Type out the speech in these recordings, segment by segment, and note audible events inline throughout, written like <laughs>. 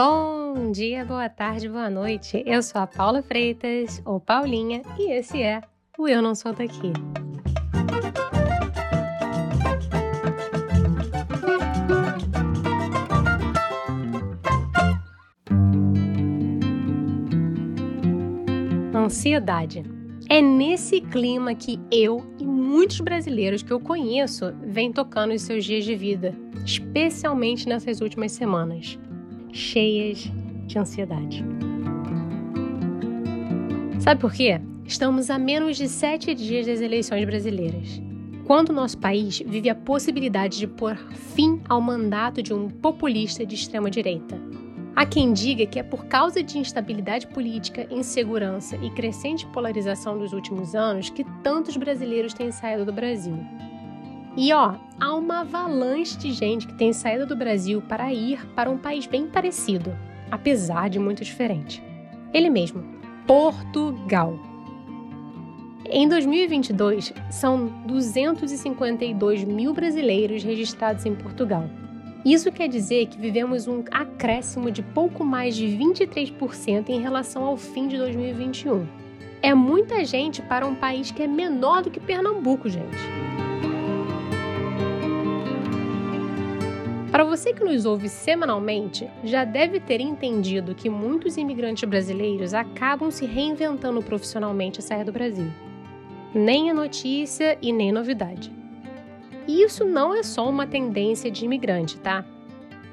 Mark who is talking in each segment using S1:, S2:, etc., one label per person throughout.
S1: Bom dia, boa tarde, boa noite. Eu sou a Paula Freitas, ou Paulinha, e esse é o Eu Não Sou Daqui. Ansiedade. É nesse clima que eu e muitos brasileiros que eu conheço vêm tocando os seus dias de vida, especialmente nessas últimas semanas cheias de ansiedade. Sabe por quê? Estamos a menos de sete dias das eleições brasileiras. Quando nosso país vive a possibilidade de pôr fim ao mandato de um populista de extrema-direita. Há quem diga que é por causa de instabilidade política, insegurança e crescente polarização dos últimos anos que tantos brasileiros têm saído do Brasil. E ó, há uma avalanche de gente que tem saído do Brasil para ir para um país bem parecido, apesar de muito diferente. Ele mesmo, Portugal. Em 2022, são 252 mil brasileiros registrados em Portugal. Isso quer dizer que vivemos um acréscimo de pouco mais de 23% em relação ao fim de 2021. É muita gente para um país que é menor do que Pernambuco, gente. Para você que nos ouve semanalmente, já deve ter entendido que muitos imigrantes brasileiros acabam se reinventando profissionalmente a sair do Brasil. Nem é notícia e nem novidade. E isso não é só uma tendência de imigrante, tá?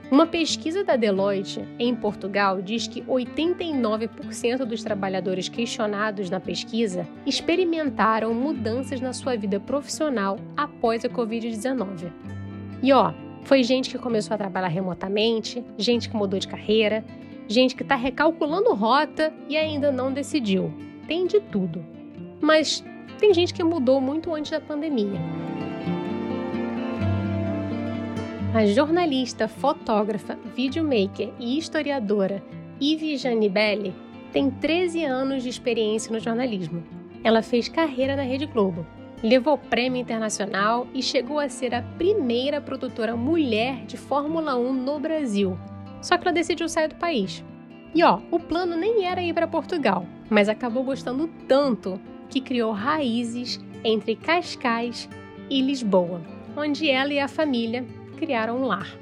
S1: Uma pesquisa da Deloitte em Portugal diz que 89% dos trabalhadores questionados na pesquisa experimentaram mudanças na sua vida profissional após a Covid-19. E ó, foi gente que começou a trabalhar remotamente, gente que mudou de carreira, gente que está recalculando rota e ainda não decidiu. Tem de tudo. Mas tem gente que mudou muito antes da pandemia. A jornalista, fotógrafa, videomaker e historiadora Ivy Janibelli tem 13 anos de experiência no jornalismo. Ela fez carreira na Rede Globo levou prêmio internacional e chegou a ser a primeira produtora mulher de Fórmula 1 no Brasil. Só que ela decidiu sair do país. E ó, o plano nem era ir para Portugal, mas acabou gostando tanto que criou raízes entre Cascais e Lisboa, onde ela e a família criaram um lar.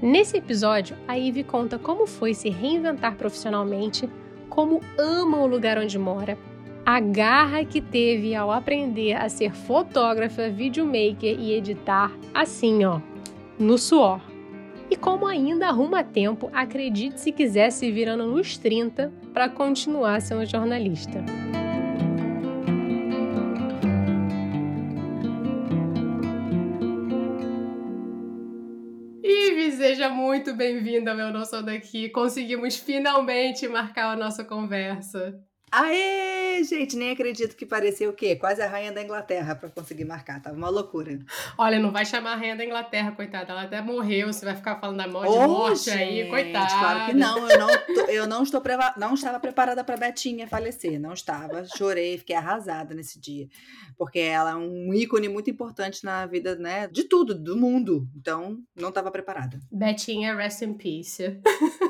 S1: Nesse episódio, a Ivy conta como foi se reinventar profissionalmente, como ama o lugar onde mora a garra que teve ao aprender a ser fotógrafa, videomaker e editar assim, ó, no suor. E como ainda arruma tempo, acredite se quiser se virando nos 30 para continuar sendo jornalista. Ive, seja muito bem-vinda meu Não Sou Daqui. Conseguimos finalmente marcar a nossa conversa.
S2: Aê, gente, nem acredito que parecia o quê? Quase a rainha da Inglaterra para conseguir marcar, tava uma loucura.
S1: Olha, não vai chamar a rainha da Inglaterra, coitada, ela até morreu, você vai ficar falando da morte, oh, morte gente, aí, coitada.
S2: Claro que não, eu não, eu não estou não estava preparada para Betinha falecer, não estava, chorei, fiquei arrasada nesse dia, porque ela é um ícone muito importante na vida, né, de tudo, do mundo. Então, não estava preparada.
S1: Betinha, rest in peace. <laughs>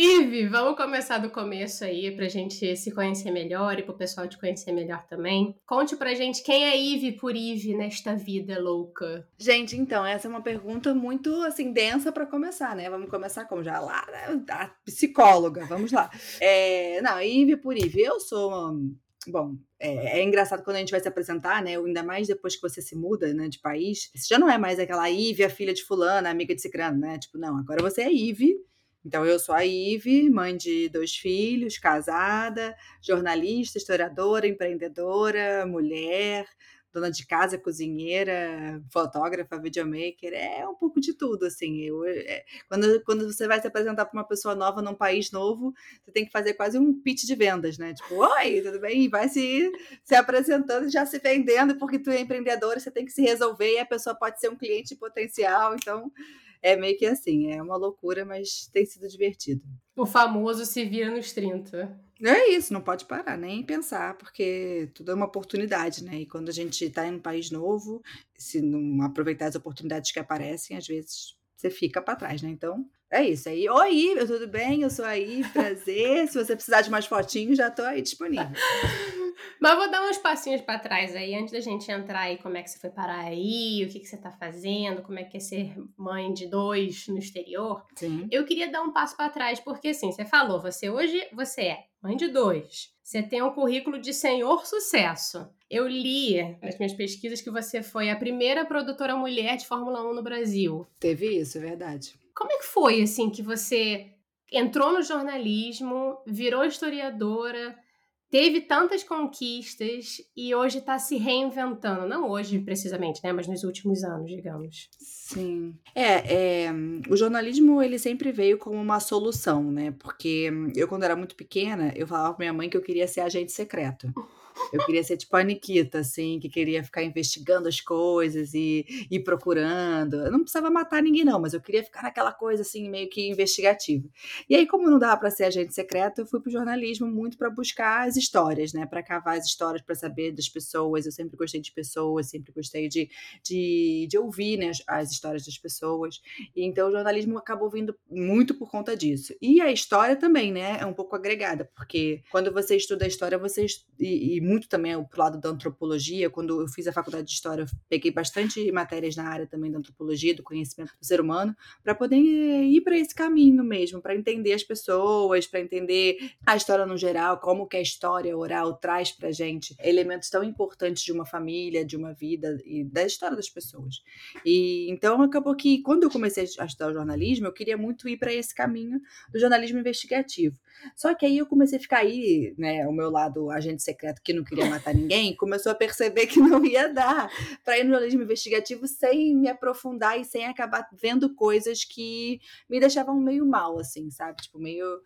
S1: Ive, vamos começar do começo aí pra gente se conhecer melhor e pro pessoal te conhecer melhor também. Conte pra gente quem é Ive por Ive nesta vida louca.
S2: Gente, então, essa é uma pergunta muito, assim, densa para começar, né? Vamos começar como já lá, né? a psicóloga, vamos lá. É, não, Ive por Ive, eu sou Bom, é, é, engraçado quando a gente vai se apresentar, né? Ainda mais depois que você se muda, né, de país. Você já não é mais aquela Ive, a filha de fulana, amiga de cicrano, né? Tipo, não, agora você é Ive, então, eu sou a Ive, mãe de dois filhos, casada, jornalista, historiadora, empreendedora, mulher, dona de casa, cozinheira, fotógrafa, videomaker, é um pouco de tudo, assim. Eu, é, quando, quando você vai se apresentar para uma pessoa nova num país novo, você tem que fazer quase um pitch de vendas, né? Tipo, oi, tudo bem? E vai se, se apresentando, já se vendendo, porque tu é empreendedora, você tem que se resolver e a pessoa pode ser um cliente potencial, então é meio que assim, é uma loucura, mas tem sido divertido.
S1: O famoso se vira nos 30.
S2: É isso, não pode parar nem pensar, porque tudo é uma oportunidade, né? E quando a gente está em um país novo, se não aproveitar as oportunidades que aparecem, às vezes você fica para trás, né? Então, É isso aí. Oi, tudo bem? Eu sou aí, prazer. Se você precisar de mais fotinhos, já estou aí disponível.
S1: Mas vou dar uns passinhos para trás aí, antes da gente entrar aí, como é que você foi parar aí, o que, que você está fazendo, como é que é ser mãe de dois no exterior.
S2: Sim.
S1: Eu queria dar um passo para trás, porque assim, você falou, você hoje, você é mãe de dois. Você tem um currículo de senhor sucesso. Eu li nas minhas pesquisas que você foi a primeira produtora mulher de Fórmula 1 no Brasil.
S2: Teve isso, é verdade.
S1: Como é que foi, assim, que você entrou no jornalismo, virou historiadora, teve tantas conquistas e hoje está se reinventando. Não hoje, precisamente, né? Mas nos últimos anos, digamos.
S2: Sim. É, é, o jornalismo, ele sempre veio como uma solução, né? Porque eu, quando era muito pequena, eu falava pra minha mãe que eu queria ser agente secreto. Eu queria ser tipo a Nikita, assim, que queria ficar investigando as coisas e ir procurando. Eu não precisava matar ninguém, não, mas eu queria ficar naquela coisa, assim, meio que investigativa. E aí, como não dava para ser agente secreto, eu fui pro jornalismo muito para buscar as histórias, né? Para cavar as histórias, para saber das pessoas. Eu sempre gostei de pessoas, sempre gostei de, de, de ouvir né, as, as histórias das pessoas. E então o jornalismo acabou vindo muito por conta disso. E a história também, né? É um pouco agregada, porque quando você estuda a história, você. E, e muito também pro lado da antropologia. Quando eu fiz a faculdade de história, peguei bastante matérias na área também da antropologia, do conhecimento do ser humano, para poder ir para esse caminho mesmo, para entender as pessoas, para entender a história no geral, como que a história oral traz para gente elementos tão importantes de uma família, de uma vida e da história das pessoas. E então acabou que quando eu comecei a estudar jornalismo, eu queria muito ir para esse caminho do jornalismo investigativo. Só que aí eu comecei a ficar aí, né, o meu lado agente secreto que não queria matar ninguém, começou a perceber que não ia dar para ir no jornalismo investigativo sem me aprofundar e sem acabar vendo coisas que me deixavam meio mal, assim, sabe? Tipo, meio.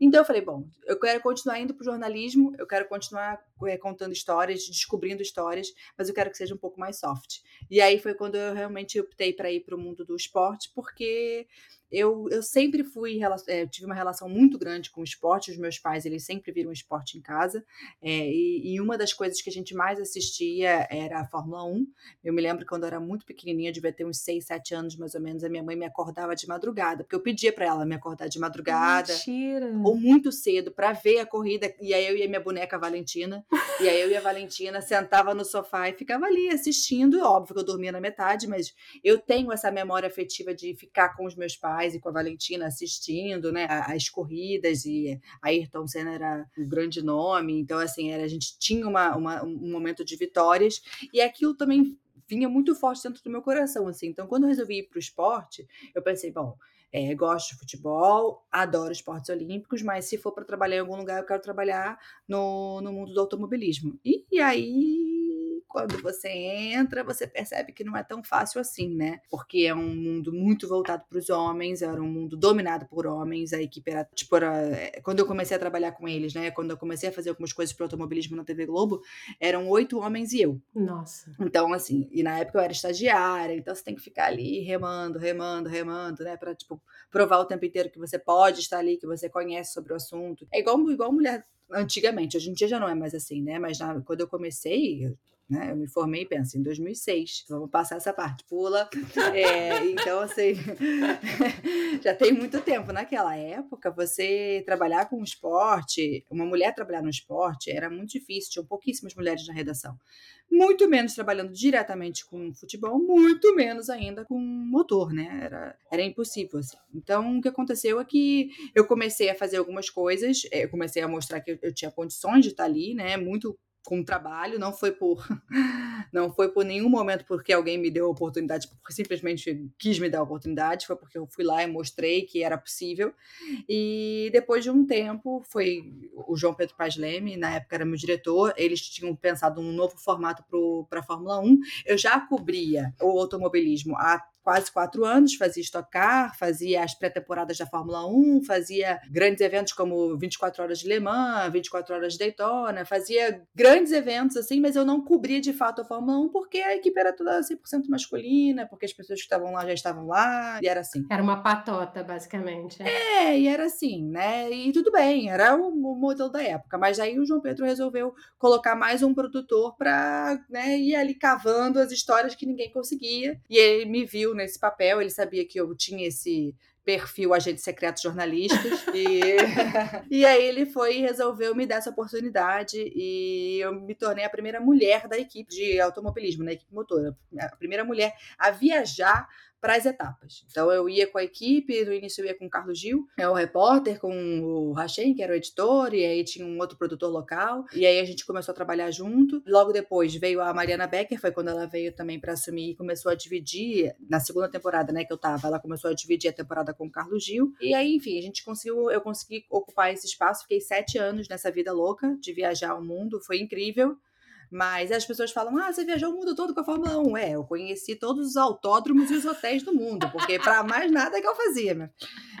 S2: Então eu falei, bom, eu quero continuar indo pro jornalismo, eu quero continuar é, contando histórias, descobrindo histórias, mas eu quero que seja um pouco mais soft. E aí foi quando eu realmente optei para ir para o mundo do esporte, porque eu, eu sempre fui, é, tive uma relação muito grande com o esporte, os meus pais, eles sempre viram esporte em casa, é, e, e, uma das coisas que a gente mais assistia era a Fórmula 1, eu me lembro quando eu era muito pequenininha, devia ter uns 6, 7 anos mais ou menos, a minha mãe me acordava de madrugada, porque eu pedia para ela me acordar de madrugada,
S1: Mentira.
S2: ou muito cedo, para ver a corrida, e aí eu e a minha boneca Valentina, e aí eu e a Valentina sentava no sofá e ficava ali assistindo, óbvio que eu dormia na metade, mas eu tenho essa memória afetiva de ficar com os meus pais, e com a Valentina assistindo, né, as corridas e Ayrton Senna era um grande nome, então assim, era, a gente tinha uma, uma, um momento de vitórias e aquilo também vinha muito forte dentro do meu coração, assim. Então, quando eu resolvi ir para o esporte, eu pensei, bom, é, gosto de futebol, adoro esportes olímpicos, mas se for para trabalhar em algum lugar, eu quero trabalhar no, no mundo do automobilismo. E, e aí quando você entra, você percebe que não é tão fácil assim, né? Porque é um mundo muito voltado para os homens, era um mundo dominado por homens, a equipe era, tipo, era, é, quando eu comecei a trabalhar com eles, né? Quando eu comecei a fazer algumas coisas para automobilismo na TV Globo, eram oito homens e eu.
S1: Nossa.
S2: Então, assim, e na época eu era estagiária, então você tem que ficar ali remando, remando, remando, né? Para, tipo, provar o tempo inteiro que você pode estar ali, que você conhece sobre o assunto. É igual, igual mulher antigamente, hoje em dia já não é mais assim, né? Mas na, quando eu comecei, né? Eu me formei, pensa, em 2006. Vamos passar essa parte, pula. <laughs> É, então, assim, <laughs> já tem muito tempo. Naquela época, você trabalhar com esporte, uma mulher trabalhar no esporte era muito difícil, tinham pouquíssimas mulheres na redação. Muito menos trabalhando diretamente com futebol, muito menos ainda com motor, né? Era, era impossível, assim. Então, o que aconteceu é que eu comecei a fazer algumas coisas, é, eu comecei a mostrar que eu, eu tinha condições de estar ali, né? Muito com trabalho, não foi por <laughs> não foi por nenhum momento porque alguém me deu a oportunidade, porque simplesmente quis me dar a oportunidade, foi porque eu fui lá e mostrei que era possível. E depois de um tempo, foi o João Pedro Paz Leme, na época era meu diretor, eles tinham pensado um novo formato para a Fórmula 1. Eu já cobria o automobilismo há quase quatro anos, fazia Stock Car, fazia as pré-temporadas da Fórmula 1, fazia grandes eventos como 24 Horas de Le Mans, 24 Horas de Daytona, fazia grandes eventos assim, mas eu não cobria de fato a Fórmula 1 porque a equipe era toda 100% masculina, porque as pessoas que estavam lá já estavam lá, e era assim.
S1: Era uma patota, basicamente.
S2: É, e era assim, né? E tudo bem, era o, o modelo da época, mas aí o João Pedro resolveu colocar mais um produtor para né, ir ali cavando as histórias que ninguém conseguia, e ele me viu nesse papel, ele sabia que eu tinha esse perfil agentes secretos jornalistas. <laughs> e, <laughs> e aí ele foi e resolveu me dar essa oportunidade e eu me tornei a primeira mulher da equipe de automobilismo, na equipe motora. A primeira mulher a viajar para as etapas. Então eu ia com a equipe, no início eu ia com o Carlos Gil, é o repórter, com o Rachem, que era o editor, e aí tinha um outro produtor local, e aí a gente começou a trabalhar junto. Logo depois veio a Mariana Becker, foi quando ela veio também para assumir e começou a dividir, na segunda temporada, né, que eu tava, ela começou a dividir a temporada com o Carlos Gil. E aí, enfim, a gente conseguiu, eu consegui ocupar esse espaço, fiquei sete anos nessa vida louca de viajar o mundo, foi incrível. Mas as pessoas falam: ah, você viajou o mundo todo com a Fórmula 1. É, eu conheci todos os autódromos e os hotéis do mundo, porque para mais nada que eu fazia. Né?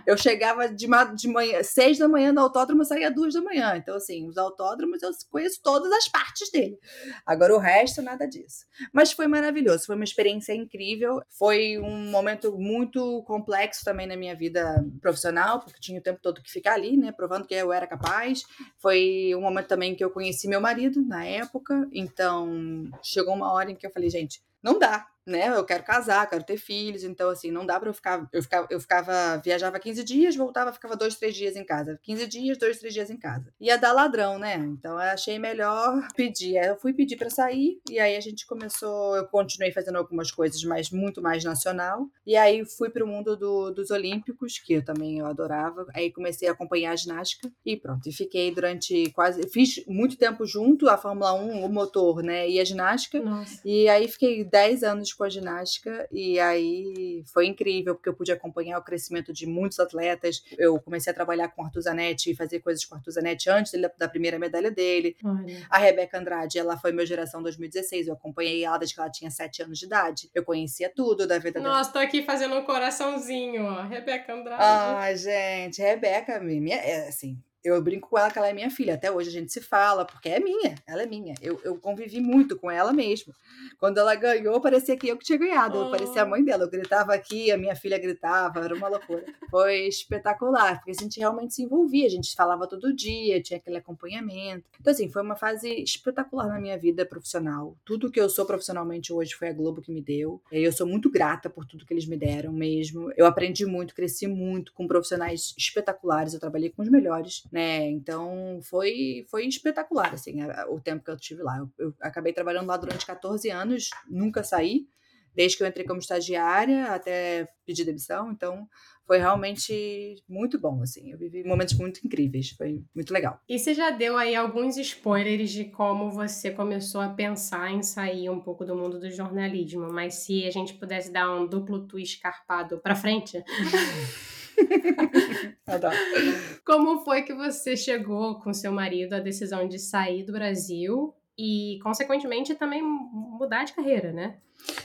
S2: Eu chegava de, de manhã, seis da manhã no autódromo, saía duas da manhã. Então, assim, os autódromos eu conheço todas as partes dele. Agora, o resto, nada disso. Mas foi maravilhoso, foi uma experiência incrível. Foi um momento muito complexo também na minha vida profissional, porque tinha o tempo todo que ficar ali, né, provando que eu era capaz. Foi um momento também que eu conheci meu marido na época. Então, chegou uma hora em que eu falei, gente, não dá né? Eu quero casar, quero ter filhos, então assim, não dá para eu ficar, eu ficava, eu ficava, viajava 15 dias, voltava, ficava dois, três dias em casa. 15 dias, dois, três dias em casa. Ia dar ladrão, né? Então eu achei melhor <laughs> pedir. Eu fui pedir para sair e aí a gente começou, eu continuei fazendo algumas coisas, mas muito mais nacional. E aí fui para o mundo do, dos olímpicos, que eu também eu adorava. Aí comecei a acompanhar a ginástica e pronto, e fiquei durante quase, fiz muito tempo junto a Fórmula 1, o motor, né, e a ginástica.
S1: Nossa.
S2: E aí fiquei 10 anos com a ginástica e aí foi incrível porque eu pude acompanhar o crescimento de muitos atletas. Eu comecei a trabalhar com o Arthur Zanetti e fazer coisas com o Arthur Zanetti antes da primeira medalha dele.
S1: Olha.
S2: A Rebeca Andrade, ela foi minha geração 2016. Eu acompanhei ela desde que ela tinha 7 anos de idade. Eu conhecia tudo da vida dela.
S1: Nossa, tô aqui fazendo um coraçãozinho, ó. Rebeca Andrade.
S2: Ai, gente, Rebeca, minha, é, assim, eu brinco com ela que ela é minha filha. Até hoje a gente se fala, porque é minha, ela é minha. Eu, eu convivi muito com ela mesmo. Quando ela ganhou, parecia que eu que tinha ganhado. Eu parecia a mãe dela. Eu gritava aqui, a minha filha gritava, era uma loucura. Foi espetacular, porque a gente realmente se envolvia, a gente falava todo dia, tinha aquele acompanhamento. Então, assim, foi uma fase espetacular na minha vida profissional. Tudo que eu sou profissionalmente hoje foi a Globo que me deu. E eu sou muito grata por tudo que eles me deram mesmo. Eu aprendi muito, cresci muito com profissionais espetaculares. Eu trabalhei com os melhores né? Então foi foi espetacular assim o tempo que eu tive lá. Eu, eu, acabei trabalhando lá durante 14 anos, nunca saí, desde que eu entrei como estagiária até pedir demissão. Então foi realmente muito bom assim. Eu vivi momentos muito incríveis, foi muito legal.
S1: E você já deu aí alguns spoilers de como você começou a pensar em sair um pouco do mundo do jornalismo, mas se a gente pudesse dar um duplo twist carpado para frente, <laughs> <laughs> Como foi que você chegou com seu marido à decisão de sair do Brasil e, consequentemente, também mudar de carreira, né?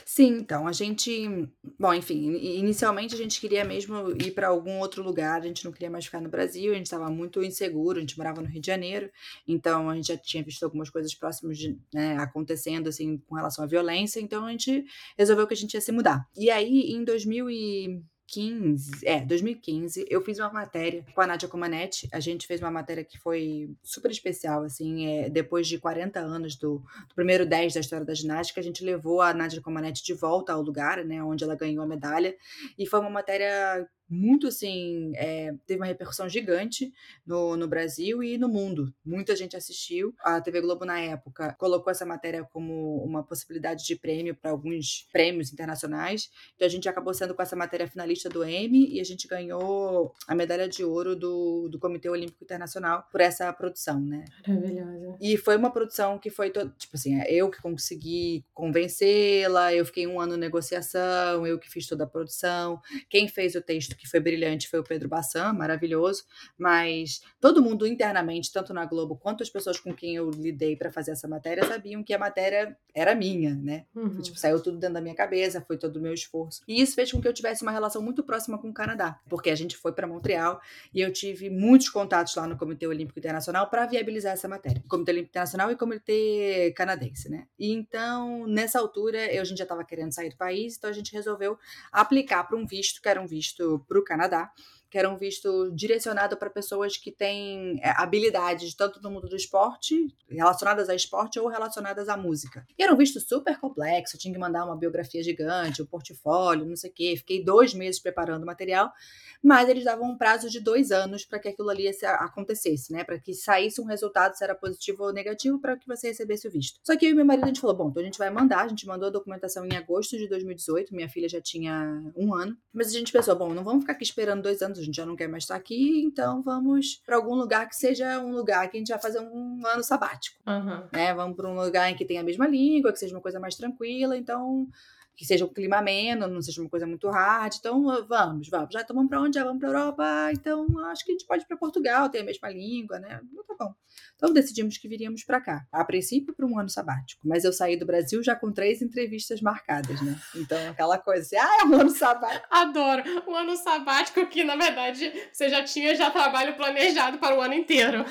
S2: Sim, então a gente, bom, enfim, inicialmente a gente queria mesmo ir para algum outro lugar, a gente não queria mais ficar no Brasil, a gente estava muito inseguro, a gente morava no Rio de Janeiro, então a gente já tinha visto algumas coisas próximas de, né, acontecendo assim com relação à violência, então a gente resolveu que a gente ia se mudar. E aí em 2000 e 2015, é, 2015, eu fiz uma matéria com a Nádia Comaneci. A gente fez uma matéria que foi super especial, assim, é, depois de 40 anos do, do, primeiro 10 da história da ginástica, a gente levou a Nádia Comaneci de volta ao lugar, né, onde ela ganhou a medalha. E foi uma matéria muito assim, é, teve uma repercussão gigante no, no Brasil e no mundo. Muita gente assistiu. A TV Globo, na época, colocou essa matéria como uma possibilidade de prêmio para alguns prêmios internacionais. Então a gente acabou sendo com essa matéria finalista do Emmy e a gente ganhou a medalha de ouro do, do Comitê Olímpico Internacional por essa produção, né?
S1: Maravilhosa.
S2: E foi uma produção que foi, todo, tipo assim, é eu que consegui convencê-la, eu fiquei um ano em negociação, eu que fiz toda a produção. Quem fez o texto que foi brilhante foi o Pedro Bassan, maravilhoso, mas todo mundo internamente, tanto na Globo quanto as pessoas com quem eu lidei para fazer essa matéria, sabiam que a matéria era minha, né?
S1: Uhum.
S2: Tipo, saiu tudo dentro da minha cabeça, foi todo o meu esforço. E isso fez com que eu tivesse uma relação muito próxima com o Canadá, porque a gente foi para Montreal e eu tive muitos contatos lá no Comitê Olímpico Internacional para viabilizar essa matéria. Comitê Olímpico Internacional e Comitê Canadense, né? E então, nessa altura, eu, a gente já estava querendo sair do país, então a gente resolveu aplicar para um visto, que era um visto para o Canadá. Que era um visto direcionado para pessoas que têm é, habilidades tanto no mundo do esporte, relacionadas a esporte ou relacionadas à música. E era um visto super complexo, eu tinha que mandar uma biografia gigante, um portfólio, não sei o quê. Fiquei dois meses preparando o material, mas eles davam um prazo de dois anos para que aquilo ali acontecesse, né? Para que saísse um resultado, se era positivo ou negativo, para que você recebesse o visto. Só que eu e meu marido, a gente falou: bom, então a gente vai mandar. A gente mandou a documentação em agosto de 2018, minha filha já tinha um ano. Mas a gente pensou: bom, não vamos ficar aqui esperando dois anos, a gente já não quer mais estar aqui, então vamos para algum lugar que seja um lugar que a gente vai fazer um ano sabático. Uhum. Né? Vamos para um lugar em que tenha a mesma língua, que seja uma coisa mais tranquila. Então que seja um clima ameno, não seja uma coisa muito hard. Então, vamos, vamos. Já estamos para onde? Já vamos para Europa. Então, acho que a gente pode ir para Portugal, tem a mesma língua, né? Então, tá bom. Então, decidimos que viríamos para cá. A princípio, para um ano sabático. Mas eu saí do Brasil já com três entrevistas marcadas, né? Então, aquela coisa assim, ah, é um ano sabático.
S1: Adoro. Um ano sabático que, na verdade, você já tinha já trabalho planejado para o ano inteiro.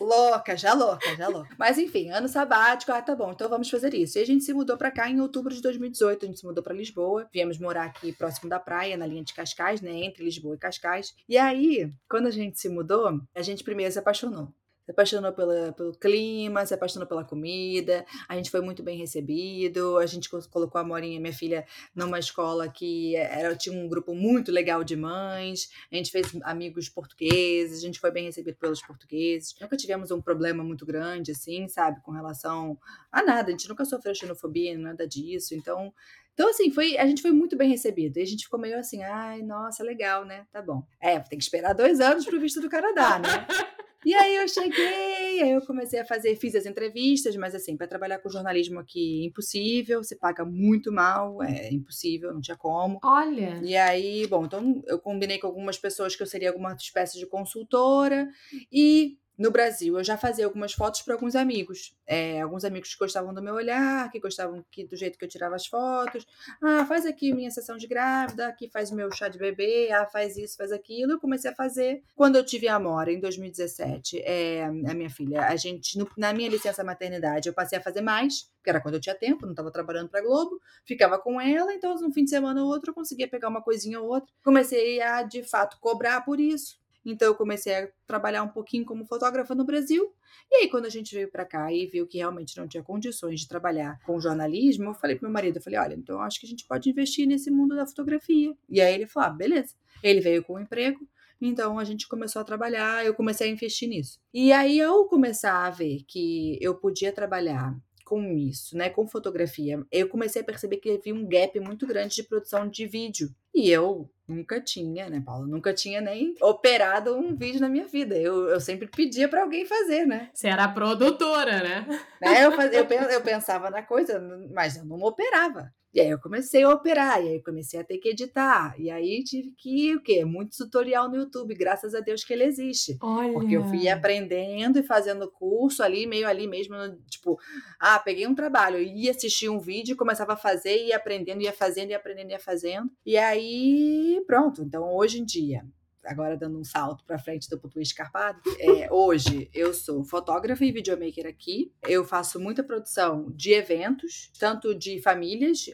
S2: Louca, já louca, já louca. Mas enfim, ano sabático, ah, tá bom, então vamos fazer isso. E a gente se mudou para cá em outubro de 2018, a gente se mudou para Lisboa, viemos morar aqui próximo da praia, na linha de Cascais, né, entre Lisboa e Cascais. E aí, quando a gente se mudou, a gente primeiro se apaixonou se apaixonou pela, pelo clima, se apaixonou pela comida, a gente foi muito bem recebido, a gente colocou a Morinha, minha filha, numa escola que era, tinha um grupo muito legal de mães, a gente fez amigos portugueses, a gente foi bem recebido pelos portugueses, nunca tivemos um problema muito grande, assim, sabe, com relação a nada, a gente nunca sofreu xenofobia, nada disso, então então, assim, foi, a gente foi muito bem recebido. E a gente ficou meio assim, ai, nossa, legal, né? Tá bom. É, tem que esperar dois anos pro visto do Canadá, né? <laughs> E aí eu cheguei, aí eu comecei a fazer, fiz as entrevistas, mas assim, para trabalhar com jornalismo aqui, impossível, você paga muito mal, é impossível, não tinha como.
S1: Olha.
S2: E aí, bom, então eu combinei com algumas pessoas que eu seria alguma espécie de consultora e no Brasil, eu já fazia algumas fotos para alguns amigos. É, alguns amigos que gostavam do meu olhar, que gostavam que, do jeito que eu tirava as fotos. Ah, faz aqui minha sessão de grávida, aqui faz meu chá de bebê, ah, faz isso, faz aquilo. Eu comecei a fazer. Quando eu tive a Amora, em 2017, é, a minha filha, a gente, no, na minha licença maternidade, eu passei a fazer mais, que era quando eu tinha tempo, não estava trabalhando para Globo, ficava com ela, então um fim de semana ou outro eu conseguia pegar uma coisinha ou outra. Comecei a, de fato, cobrar por isso. Então eu comecei a trabalhar um pouquinho como fotógrafa no Brasil. E aí quando a gente veio para cá e viu que realmente não tinha condições de trabalhar com jornalismo, eu falei pro meu marido, eu falei, olha, então acho que a gente pode investir nesse mundo da fotografia. E aí ele falou, ah, beleza. Ele veio com um emprego, então a gente começou a trabalhar, eu comecei a investir nisso. E aí eu começar a ver que eu podia trabalhar com isso, né, com fotografia, eu comecei a perceber que havia um gap muito grande de produção de vídeo. E eu nunca tinha, né, Paula? Nunca tinha nem operado um vídeo na minha vida. Eu, eu sempre pedia para alguém fazer, né?
S1: Você era produtora, né?
S2: né? Eu, faz, eu, <laughs> eu pensava na coisa, mas eu não operava. E aí eu comecei a operar, e aí comecei a ter que editar. E aí tive que o quê? Muito tutorial no YouTube, graças a Deus que ele existe.
S1: Olha.
S2: Porque eu fui aprendendo e fazendo curso ali, meio ali mesmo, tipo, ah, peguei um trabalho, ia assistir um vídeo, começava a fazer, ia aprendendo, ia fazendo, ia aprendendo, ia fazendo. E aí, pronto. Então, hoje em dia, agora dando um salto para frente do Putu Escarpado, é, hoje eu sou fotógrafa e videomaker aqui. Eu faço muita produção de eventos, tanto de famílias,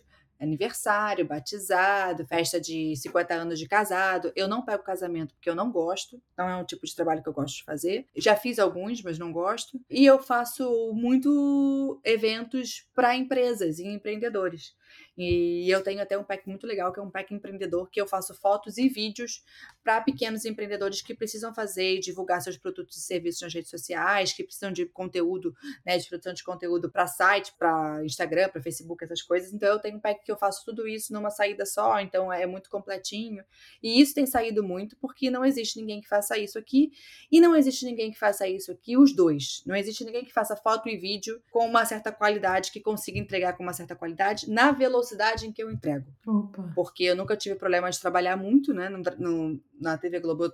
S2: aniversário, batizado, festa de 50 anos de casado. Eu não pego casamento porque eu não gosto, não é um tipo de trabalho que eu gosto de fazer. Já fiz alguns, mas não gosto. E eu faço muito eventos para empresas e empreendedores. E eu tenho até um pack muito legal, que é um pack empreendedor, que eu faço fotos e vídeos para pequenos empreendedores que precisam fazer e divulgar seus produtos e serviços nas redes sociais, que precisam de conteúdo, né, de produção de conteúdo para site, para Instagram, para Facebook, essas coisas. Então eu tenho um pack que eu faço tudo isso numa saída só, então é muito completinho. E isso tem saído muito porque não existe ninguém que faça isso aqui e não existe ninguém que faça isso aqui os dois. Não existe ninguém que faça foto e vídeo com uma certa qualidade, que consiga entregar com uma certa qualidade na velocidade em que eu entrego.
S1: Opa.
S2: Porque eu nunca tive problema de trabalhar muito, né? No, no, na TV Globo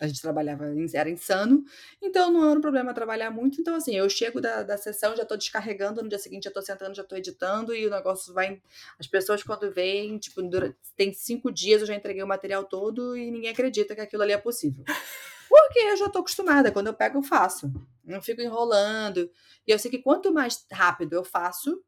S2: a gente trabalhava, era insano, então não era um problema trabalhar muito. Então, assim, eu chego da, da sessão, já tô descarregando, no dia seguinte já tô sentando, já tô editando, e o negócio vai. As pessoas, quando veem, tipo, durante, tem cinco dias eu já entreguei o material todo e ninguém acredita que aquilo ali é possível. <laughs> Porque eu já tô acostumada, quando eu pego, eu faço. Não fico enrolando. E eu sei que quanto mais rápido eu faço,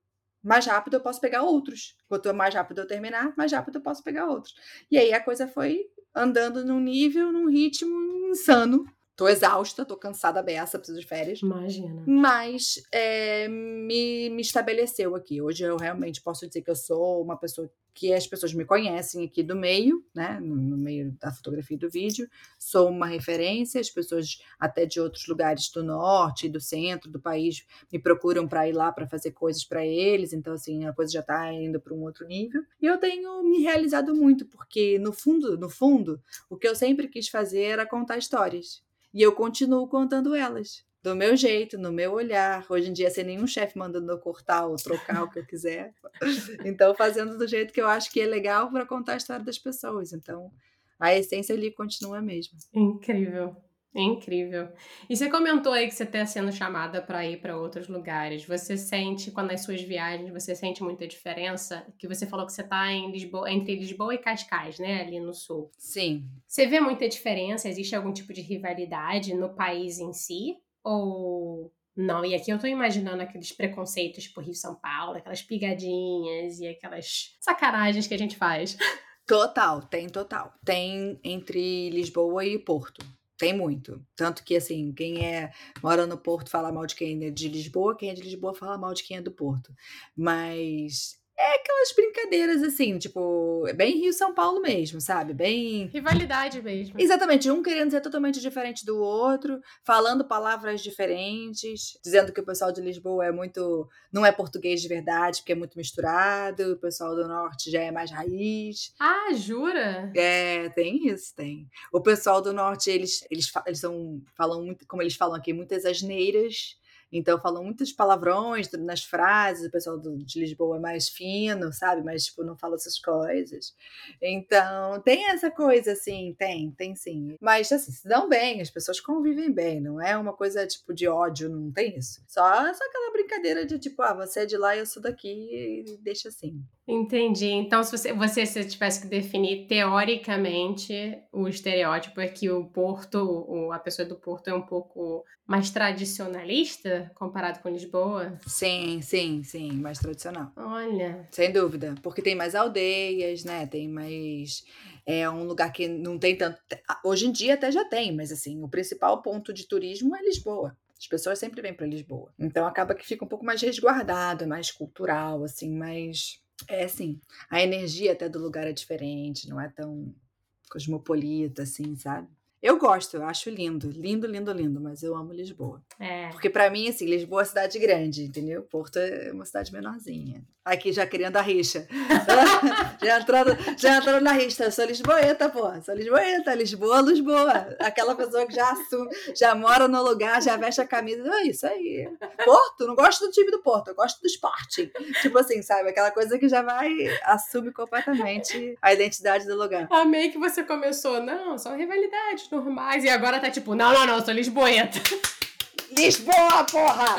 S2: mais rápido eu posso pegar outros. Quanto mais rápido eu terminar, mais rápido eu posso pegar outros. E aí a coisa foi andando num nível, num ritmo insano. Tô exausta, tô cansada beça, preciso de férias.
S1: Imagina.
S2: Mas é, me, me estabeleceu aqui. Hoje eu realmente posso dizer que eu sou uma pessoa que as pessoas me conhecem aqui do meio, né, no meio da fotografia e do vídeo, sou uma referência, as pessoas até de outros lugares do norte e do centro do país me procuram para ir lá para fazer coisas para eles, então assim, a coisa já está indo para um outro nível. E eu tenho me realizado muito, porque no fundo, no fundo, o que eu sempre quis fazer era contar histórias. E eu continuo contando elas do meu jeito, no meu olhar. Hoje em dia, sem nenhum chefe mandando eu cortar ou trocar o que eu quiser. <laughs> Então, fazendo do jeito que eu acho que é legal para contar a história das pessoas. Então, a essência ali continua a mesma.
S1: Incrível. Incrível. E você comentou aí que você está sendo chamada para ir para outros lugares. Você sente, quando nas suas viagens, você sente muita diferença? Que você falou que você está em Lisboa, entre Lisboa e Cascais, né? Ali no sul.
S2: Sim.
S1: Você vê muita diferença? Existe algum tipo de rivalidade no país em si? Ou não? E aqui eu tô imaginando aqueles preconceitos, tipo Rio São Paulo, aquelas pigadinhas e aquelas sacanagens que a gente faz. <laughs>
S2: Total, tem total. Tem entre Lisboa e Porto. Tem muito. Tanto que, assim, quem é mora no Porto fala mal de quem é de Lisboa, quem é de Lisboa fala mal de quem é do Porto. Mas é aquelas brincadeiras assim, tipo, bem Rio São Paulo mesmo, sabe? Bem.
S1: Rivalidade mesmo.
S2: Exatamente, um querendo ser totalmente diferente do outro, falando palavras diferentes, dizendo que o pessoal de Lisboa é muito. não é português de verdade, porque é muito misturado, o pessoal do norte já é mais raiz.
S1: Ah, jura?
S2: É, tem isso, tem. O pessoal do norte, eles, eles, eles são, falam muito, como eles falam aqui, muitas asneiras então falam muitos palavrões nas frases, o pessoal do, de Lisboa é mais fino, sabe? Mas tipo, não fala essas coisas. Então, tem essa coisa assim, tem, tem sim. Mas assim, se dão bem, as pessoas convivem bem, não é uma coisa tipo de ódio, não tem isso. Só, só aquela brincadeira de tipo, ah, você é de lá e eu sou daqui e deixa assim.
S1: Entendi. Então, se você, você se tivesse que definir teoricamente o estereótipo é que o Porto, a pessoa do Porto é um pouco mais tradicionalista comparado com Lisboa?
S2: Sim, sim, sim, mais tradicional.
S1: Olha.
S2: Sem dúvida, porque tem mais aldeias, né? Tem mais é um lugar que não tem tanto. Hoje em dia até já tem, mas assim, o principal ponto de turismo é Lisboa. As pessoas sempre vêm para Lisboa. Então acaba que fica um pouco mais resguardado, mais cultural, assim, mais é assim, a energia até do lugar é diferente, não é tão cosmopolita assim, sabe? Eu gosto, eu acho lindo, lindo, lindo, lindo, mas eu amo Lisboa.
S1: É.
S2: Porque para mim, assim, Lisboa é cidade grande, entendeu? Porto é uma cidade menorzinha. Aqui já criando a rixa. <laughs> já, entrando, já entrando na rixa. Eu sou lisboeta, pô. Sou lisboeta. Lisboa, Lisboa. Aquela pessoa que já assume, já mora no lugar, já veste a camisa. É isso aí. Porto, não gosto do time do Porto, eu gosto do esporte. Tipo assim, sabe? Aquela coisa que já vai, assume completamente a identidade do lugar.
S1: Amei que você começou. Não, são rivalidades normais. E agora tá tipo, não, não, não, eu sou lisboeta. <laughs>
S2: Lisboa, porra!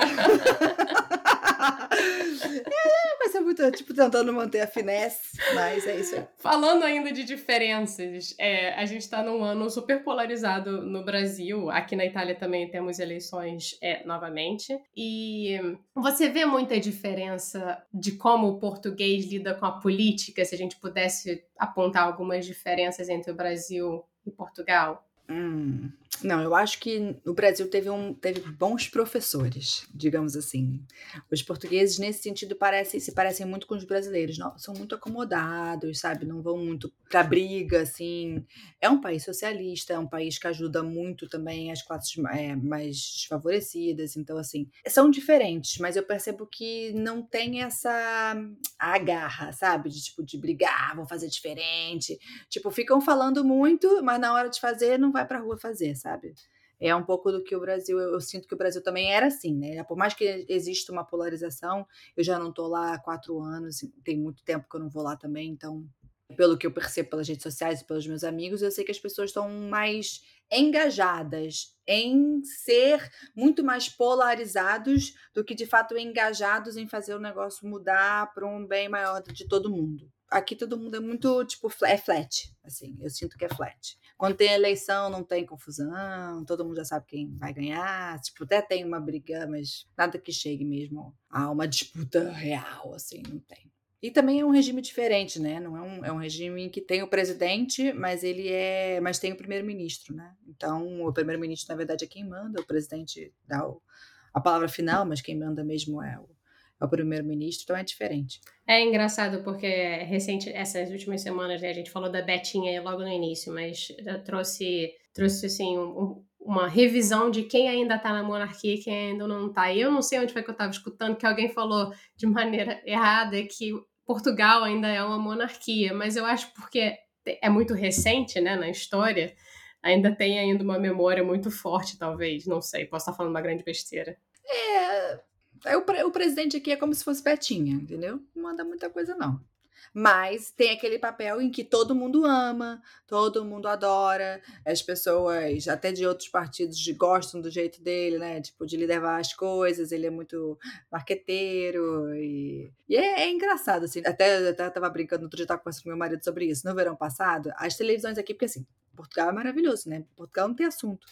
S2: é, <laughs> mas é muito, tipo, tentando manter a finesse, mas é isso aí.
S1: Falando ainda de diferenças, é, a gente tá num ano super polarizado no Brasil. Aqui na Itália também temos eleições é, novamente. E você vê muita diferença de como o português lida com a política, se a gente pudesse apontar algumas diferenças entre o Brasil e Portugal?
S2: Hum, não, eu acho que o Brasil teve, um, teve bons professores, digamos assim. Os portugueses, nesse sentido, parecem, se parecem muito com os brasileiros. Não, são muito acomodados, sabe? Não vão muito pra briga, assim. É um país socialista, é um país que ajuda muito também as classes é, mais desfavorecidas. Então, assim, são diferentes, mas eu percebo que não tem essa agarra, sabe? De, tipo, de brigar, vão fazer diferente. Tipo, ficam falando muito, mas na hora de fazer, não vai pra rua fazer, sabe? É um pouco do que o Brasil, eu sinto que o Brasil também era assim, né? Por mais que exista uma polarização, eu já não estou lá há quatro anos, tem muito tempo que eu não vou lá também, então, pelo que eu percebo pelas redes sociais e pelos meus amigos, eu sei que as pessoas estão mais engajadas em ser muito mais polarizados do que de fato engajados em fazer o negócio mudar para um bem maior de todo mundo. Aqui todo mundo é muito tipo é flat, assim, eu sinto que é flat. Quando tem eleição, não tem confusão, todo mundo já sabe quem vai ganhar. Tipo, até tem uma briga, mas nada que chegue mesmo a uma disputa real, assim, não tem. E também é um regime diferente, né? Não é um, é um regime em que tem o presidente, mas ele é. Mas tem o primeiro-ministro, né? Então, o primeiro-ministro, na verdade, é quem manda, o presidente dá o, a palavra final, mas quem manda mesmo é o, é o primeiro-ministro, então é diferente.
S1: É engraçado porque recente, essas últimas semanas, né, a gente falou da Betinha logo no início, mas trouxe, trouxe assim, um, uma revisão de quem ainda está na monarquia e quem ainda não está. E eu não sei onde foi que eu estava escutando que alguém falou de maneira errada que Portugal ainda é uma monarquia, mas eu acho porque é muito recente, né, na história, ainda tem ainda uma memória muito forte, talvez, não sei, posso estar falando uma grande besteira.
S2: É, é, o, o presidente aqui é como se fosse Betinha, entendeu? Não manda muita coisa, não. Mas tem aquele papel em que todo mundo ama, todo mundo adora, as pessoas, até de outros partidos, gostam do jeito dele, né? Tipo, de levar as coisas, ele é muito marqueteiro e, e é, é, engraçado, assim. Até, até tava brincando, outro dia tava conversando com meu marido sobre isso. No verão passado, as televisões aqui, porque assim, Portugal é maravilhoso, né? Portugal não tem assunto.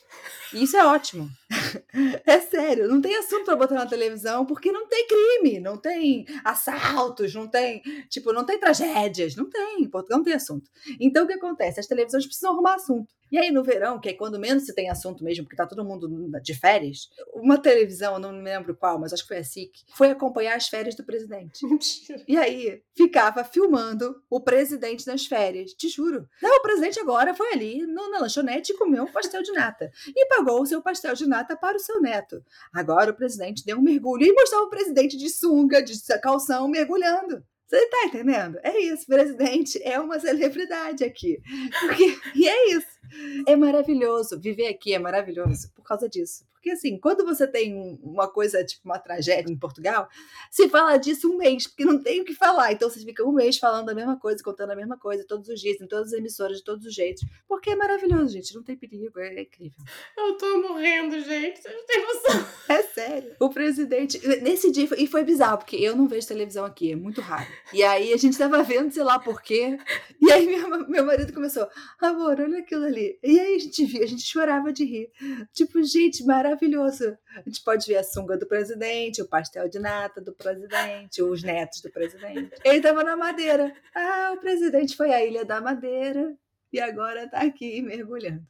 S2: E isso é ótimo. <laughs> é sério, não tem assunto para botar na televisão porque não tem crime, não tem assaltos, não tem, tipo, não tem tragédias, não tem. Portugal não tem assunto. Então o que acontece? As televisões precisam arrumar assunto. E aí no verão, que é quando menos se tem assunto mesmo, porque tá todo mundo de férias, uma televisão, não me lembro qual, mas acho que foi a SIC, foi acompanhar as férias do presidente. <laughs> Mentira. E aí ficava filmando o presidente nas férias. Te juro. Não, o presidente agora foi ali no, na lanchonete e comeu um pastel de nata. E pagou o seu pastel de nata para o seu neto. Agora o presidente deu um mergulho e mostrava o presidente de sunga, de calção, mergulhando. Você tá entendendo? É isso, presidente é uma celebridade aqui. Porque, <laughs> e é isso. É maravilhoso. Viver aqui é maravilhoso por causa disso. Porque, assim, quando você tem uma coisa, tipo uma tragédia em Portugal, se fala disso um mês, porque não tem o que falar. Então, você fica um mês falando a mesma coisa, contando a mesma coisa, todos os dias, em todas as emissoras, de todos os jeitos. Porque é maravilhoso, gente. Não tem perigo, é, incrível.
S1: Eu tô morrendo, gente. Vocês não têm noção.
S2: É sério. O presidente. Nesse dia, e foi bizarro, porque eu não vejo televisão aqui, é muito raro. E aí a gente tava vendo, sei lá por quê. E aí meu, meu marido começou, amor, olha aquilo ali. E aí a gente via, a gente chorava de rir. Tipo, gente, maravilhoso maravilhoso. A gente pode ver a sunga do presidente, o pastel de nata do presidente, os netos do presidente. Ele estava na Madeira. Ah, o presidente foi à Ilha da Madeira e agora está aqui mergulhando.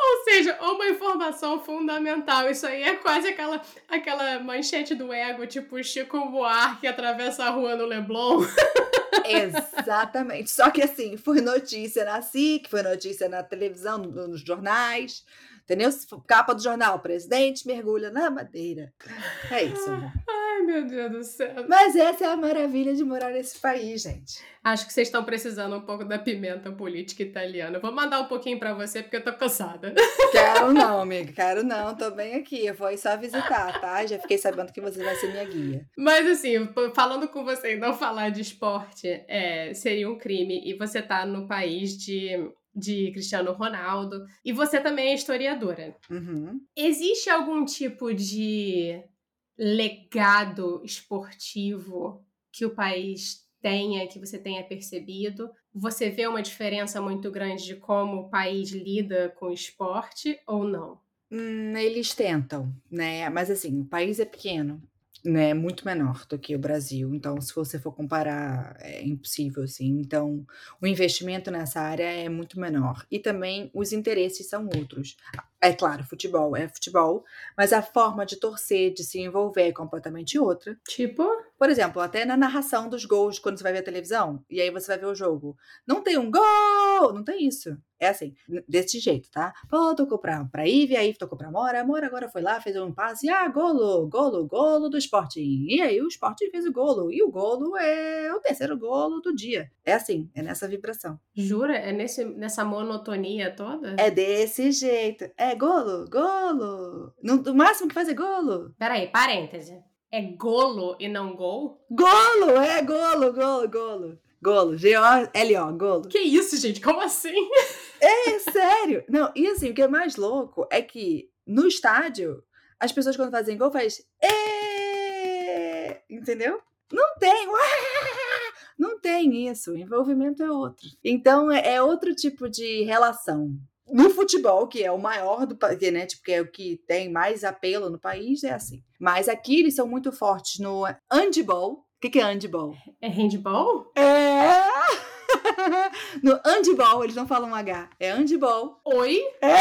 S1: Ou seja, uma informação fundamental. Isso aí é quase aquela, aquela manchete do ego, tipo Chico Buarque que atravessa a rua no Leblon.
S2: Exatamente. Só que assim, foi notícia na SIC, foi notícia na televisão, nos jornais. Entendeu? Capa do jornal, presidente mergulha na madeira. É isso, amor.
S1: Ai, meu Deus do céu.
S2: Mas essa é a maravilha de morar nesse país, gente.
S1: Acho que vocês estão precisando um pouco da pimenta política italiana. vou mandar um pouquinho para você porque eu tô cansada. <laughs>
S2: Quero não, amiga. Quero não. Tô bem aqui. Eu vou só visitar, tá? Já fiquei sabendo que você vai ser minha guia.
S1: Mas assim, falando com você e não falar de esporte, é, seria um crime. E você tá no país de de Cristiano Ronaldo. E você também é historiadora.
S2: Uhum.
S1: Existe algum tipo de legado esportivo que o país tenha, que você tenha percebido? Você vê uma diferença muito grande de como o país lida com o esporte ou não?
S2: Hum, eles tentam, né? Mas assim, o país é pequeno né, muito menor do que o Brasil. Então, se você for comparar, é impossível, assim. Então, o investimento nessa área é muito menor. E também os interesses são outros. É claro, futebol é futebol, mas a forma de torcer, de se envolver é completamente outra.
S1: Tipo?
S2: Por exemplo, até na narração dos gols, quando você vai ver a televisão, e aí você vai ver o jogo. Não tem um gol! Não tem isso. É assim, desse jeito, tá? Pô, tocou pra, pra Ivy, a tocou pra Mora, a Mora agora foi lá, fez um passe, ah, golo, golo, golo do Sporting. E aí o Sporting fez o golo, e o golo é o terceiro golo do dia. É assim, é nessa vibração.
S1: Jura? É nesse, nessa monotonia toda?
S2: É desse jeito. É golo, golo. No, o máximo que faz é golo.
S1: Peraí, parêntese. É golo e não gol?
S2: Golo, é golo, golo, golo. Golo, G-O-L-O, golo.
S1: Que isso, gente? Como assim?
S2: É, sério. Não, e assim, o que é mais louco é que no estádio, as pessoas quando fazem gol faz é, entendeu? Não tem, <laughs> não tem isso. O envolvimento é outro. Então é, é outro tipo de relação. No futebol, que é o maior do país, né? Tipo, que é o que tem mais apelo no país, é assim. Mas aqui eles são muito fortes no handball, que, que é handball?
S1: É handball?
S2: É! <laughs> No handball, eles não falam H. É handball.
S1: Oi?
S2: É.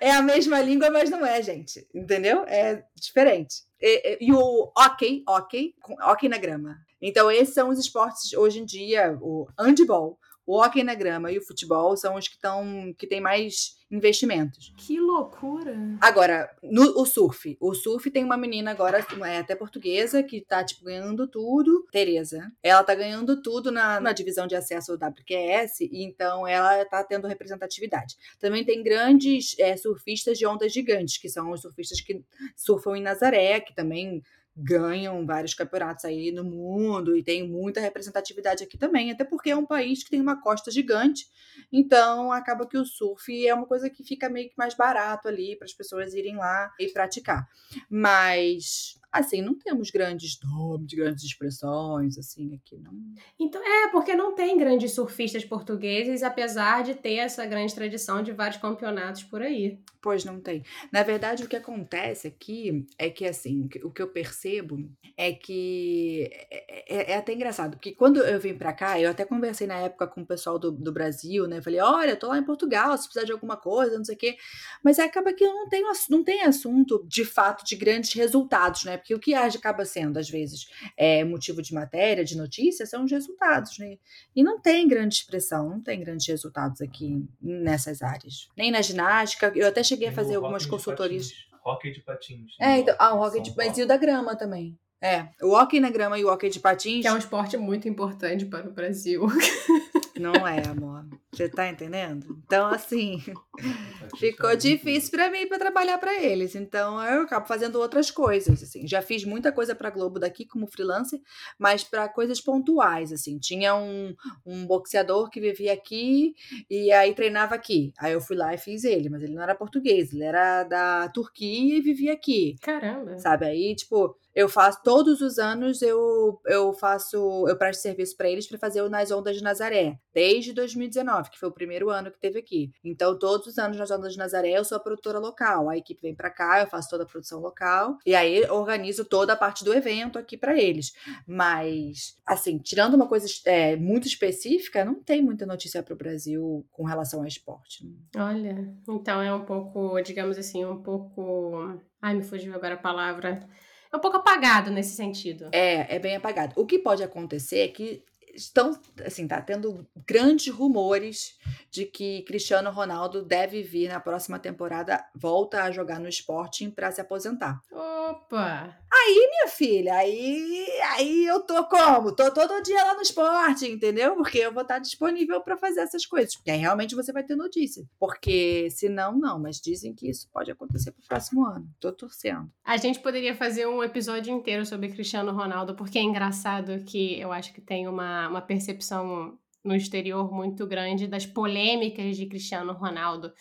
S2: <laughs> é a mesma língua, mas não é, gente. Entendeu? É diferente. E, e o hockey, hockey, hockey na grama. Então, esses são os esportes hoje em dia, o handball, o hockey na grama e o futebol são os que estão que tem mais investimentos.
S1: Que loucura!
S2: Agora, no o surf. O surf tem uma menina agora, é até portuguesa, que tá, tipo, ganhando tudo. Tereza. Ela tá ganhando tudo na, na divisão de acesso ao WQS, e então ela tá tendo representatividade. Também tem grandes é, surfistas de ondas gigantes, que são os surfistas que surfam em Nazaré, que também ganham vários campeonatos aí no mundo e tem muita representatividade aqui também, até porque é um país que tem uma costa gigante, então acaba que o surf é uma coisa que fica meio que mais barato ali para as pessoas irem lá e praticar. Mas assim, não temos grandes nomes, grandes expressões, assim, aqui não.
S1: Então, é, porque não tem grandes surfistas portugueses, apesar de ter essa grande tradição de vários campeonatos por aí.
S2: Pois não tem. Na verdade, o que acontece aqui é que, assim, o que eu percebo é que é, é, é até engraçado, porque quando eu vim para cá, eu até conversei na época com o pessoal do, do Brasil, né? Falei, olha, eu tô lá em Portugal, se precisar de alguma coisa, não sei o quê. Mas acaba que não tem, não tem assunto, de fato, de grandes resultados, né? Porque o que acaba sendo, às vezes, é, motivo de matéria, de notícia, são os resultados, né? E não tem grande expressão, não tem grandes resultados aqui nessas áreas. Nem na ginástica, eu até cheguei a fazer algumas consultorias.
S3: Hockey de patins.
S2: É, então, ah, o hockey de patins e o da grama também. É, o hockey na grama e o hockey de patins.
S1: Que é um esporte muito importante para o Brasil. <laughs>
S2: Não é, amor. Você tá entendendo? Então, assim, <laughs> ficou difícil para mim para trabalhar para eles. Então, eu acabo fazendo outras coisas, assim. Já fiz muita coisa para Globo daqui como freelancer, mas para coisas pontuais, assim. Tinha um, um boxeador que vivia aqui e aí treinava aqui. Aí eu fui lá e fiz ele, mas ele não era português, ele era da Turquia e vivia aqui.
S1: Caramba.
S2: Sabe? Aí, tipo, eu faço todos os anos eu, eu faço eu presto serviço para eles para fazer o nas ondas de Nazaré desde 2019 que foi o primeiro ano que teve aqui. Então todos os anos nas ondas de Nazaré eu sou a produtora local. A equipe vem para cá eu faço toda a produção local e aí organizo toda a parte do evento aqui para eles. Mas assim tirando uma coisa é, muito específica não tem muita notícia para o Brasil com relação ao esporte.
S1: Olha então é um pouco digamos assim um pouco ai me fugiu agora a palavra é um pouco apagado nesse sentido.
S2: É, é bem apagado. O que pode acontecer é que estão, assim, tá tendo grandes rumores de que Cristiano Ronaldo deve vir na próxima temporada, volta a jogar no Sporting para se aposentar.
S1: Opa!
S2: Aí, minha filha, aí, aí eu tô como? Tô todo dia lá no esporte, entendeu? Porque eu vou estar disponível para fazer essas coisas. Porque aí realmente você vai ter notícia. Porque se não, não. Mas dizem que isso pode acontecer pro próximo ano. Tô torcendo.
S1: A gente poderia fazer um episódio inteiro sobre Cristiano Ronaldo, porque é engraçado que eu acho que tem uma, uma percepção no exterior muito grande das polêmicas de Cristiano Ronaldo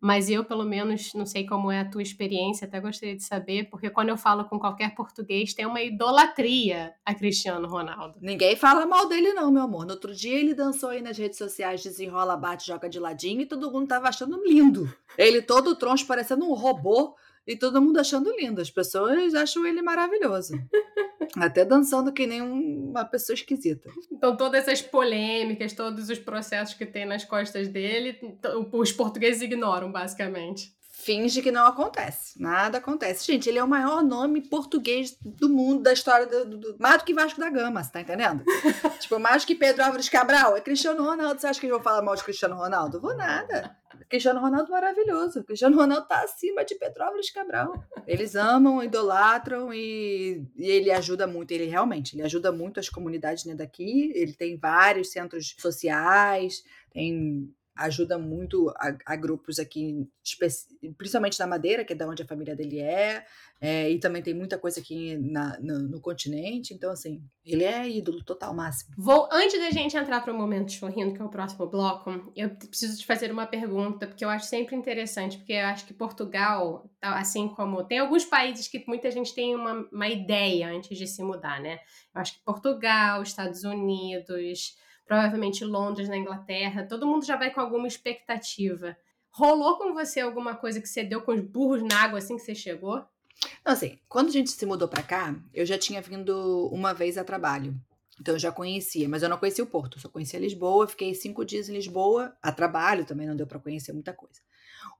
S1: mas eu, pelo menos, não sei como é a tua experiência, até gostaria de saber, porque quando eu falo com qualquer português, tem uma idolatria a Cristiano Ronaldo.
S2: Ninguém fala mal dele, não, meu amor. No outro dia ele dançou aí nas redes sociais, desenrola, bate, joga de ladinho e todo mundo tava achando lindo. Ele todo troncho, parecendo um robô. E todo mundo achando lindo. As pessoas acham ele maravilhoso. <laughs> Até dançando que nem uma pessoa esquisita.
S1: Então, todas essas polêmicas, todos os processos que tem nas costas dele, os portugueses ignoram, basicamente.
S2: Finge que não acontece. Nada acontece. Gente, ele é o maior nome português do mundo, da história do. do, do mais do que Vasco da Gama, você tá entendendo? <laughs> tipo, mais que Pedro Álvares Cabral. É Cristiano Ronaldo. Você acha que eu vou falar mal de Cristiano Ronaldo? Vou nada. Cristiano Ronaldo maravilhoso. Cristiano Ronaldo tá acima de Petrópolis Cabral. Eles amam, idolatram e, e, ele ajuda muito. Ele realmente, ele ajuda muito as comunidades né, daqui. Ele tem vários centros sociais, tem ajuda muito a, a grupos aqui, principalmente na Madeira, que é da onde a família dele é, é e também tem muita coisa aqui na, no, no, continente, então assim, ele é ídolo total, máximo.
S1: Vou, antes da gente entrar para o momento chorrindo, que é o próximo bloco, eu preciso te fazer uma pergunta, porque eu acho sempre interessante, porque eu acho que Portugal, assim como tem alguns países que muita gente tem uma, uma ideia antes de se mudar, né? Eu acho que Portugal, Estados Unidos provavelmente Londres, na Inglaterra, todo mundo já vai com alguma expectativa. Rolou com você alguma coisa que você deu com os burros na água assim que você chegou?
S2: Não, assim, quando a gente se mudou pra cá, eu já tinha vindo uma vez a trabalho. Então eu já conhecia, mas eu não conhecia o Porto, só conhecia Lisboa. Fiquei cinco dias em Lisboa, a trabalho também não deu para conhecer muita coisa.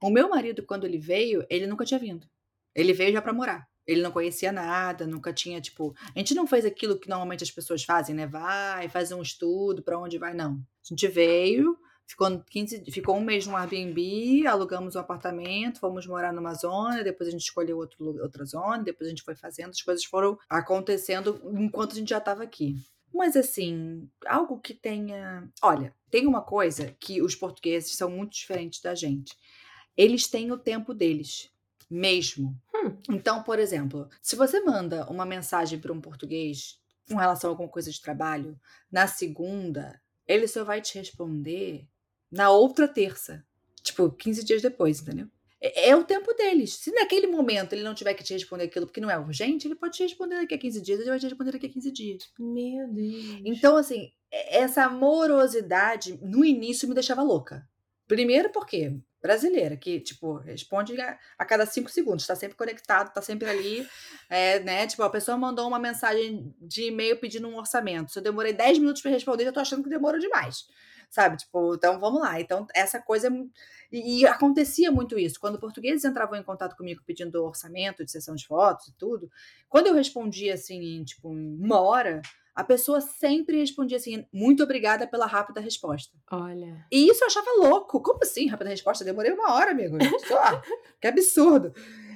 S2: O meu marido, quando ele veio, ele nunca tinha vindo. Ele veio já para morar. Ele não conhecia nada, nunca tinha, tipo. A gente não fez aquilo que normalmente as pessoas fazem, né? Vai, faz um estudo, para onde vai, não. A gente veio, ficou, 15, ficou um mês no Airbnb, alugamos um apartamento, fomos morar numa zona, depois a gente escolheu outro, outra zona, depois a gente foi fazendo, as coisas foram acontecendo enquanto a gente já estava aqui. Mas assim, algo que tenha. Olha, tem uma coisa que os portugueses são muito diferentes da gente. Eles têm o tempo deles mesmo. Hum. Então, por exemplo, se você manda uma mensagem para um português com relação a alguma coisa de trabalho, na segunda, ele só vai te responder na outra terça. Tipo, 15 dias depois, entendeu? É, é, o tempo deles. Se naquele momento ele não tiver que te responder aquilo porque não é urgente, ele pode te responder daqui a 15 dias, ele vai te responder daqui a 15 dias.
S1: Meu Deus.
S2: Então, assim, essa amorosidade no início me deixava louca. Primeiro porque brasileira, que, tipo, responde a, cada cinco segundos, está sempre conectado, está sempre ali, é, né? Tipo, a pessoa mandou uma mensagem de e-mail pedindo um orçamento. Se eu demorei 10 minutos para responder, já tô achando que demorou demais. Sabe? Tipo, então vamos lá. Então, essa coisa. É e, e acontecia muito isso. Quando portugueses entravam em contato comigo pedindo orçamento de sessão de fotos e tudo, quando eu respondia assim, em, tipo, uma hora, a pessoa sempre respondia assim: muito obrigada pela rápida resposta.
S1: Olha.
S2: E isso eu achava louco. Como assim, rápida resposta? Demorei uma hora, amigo. Só. <laughs> que absurdo.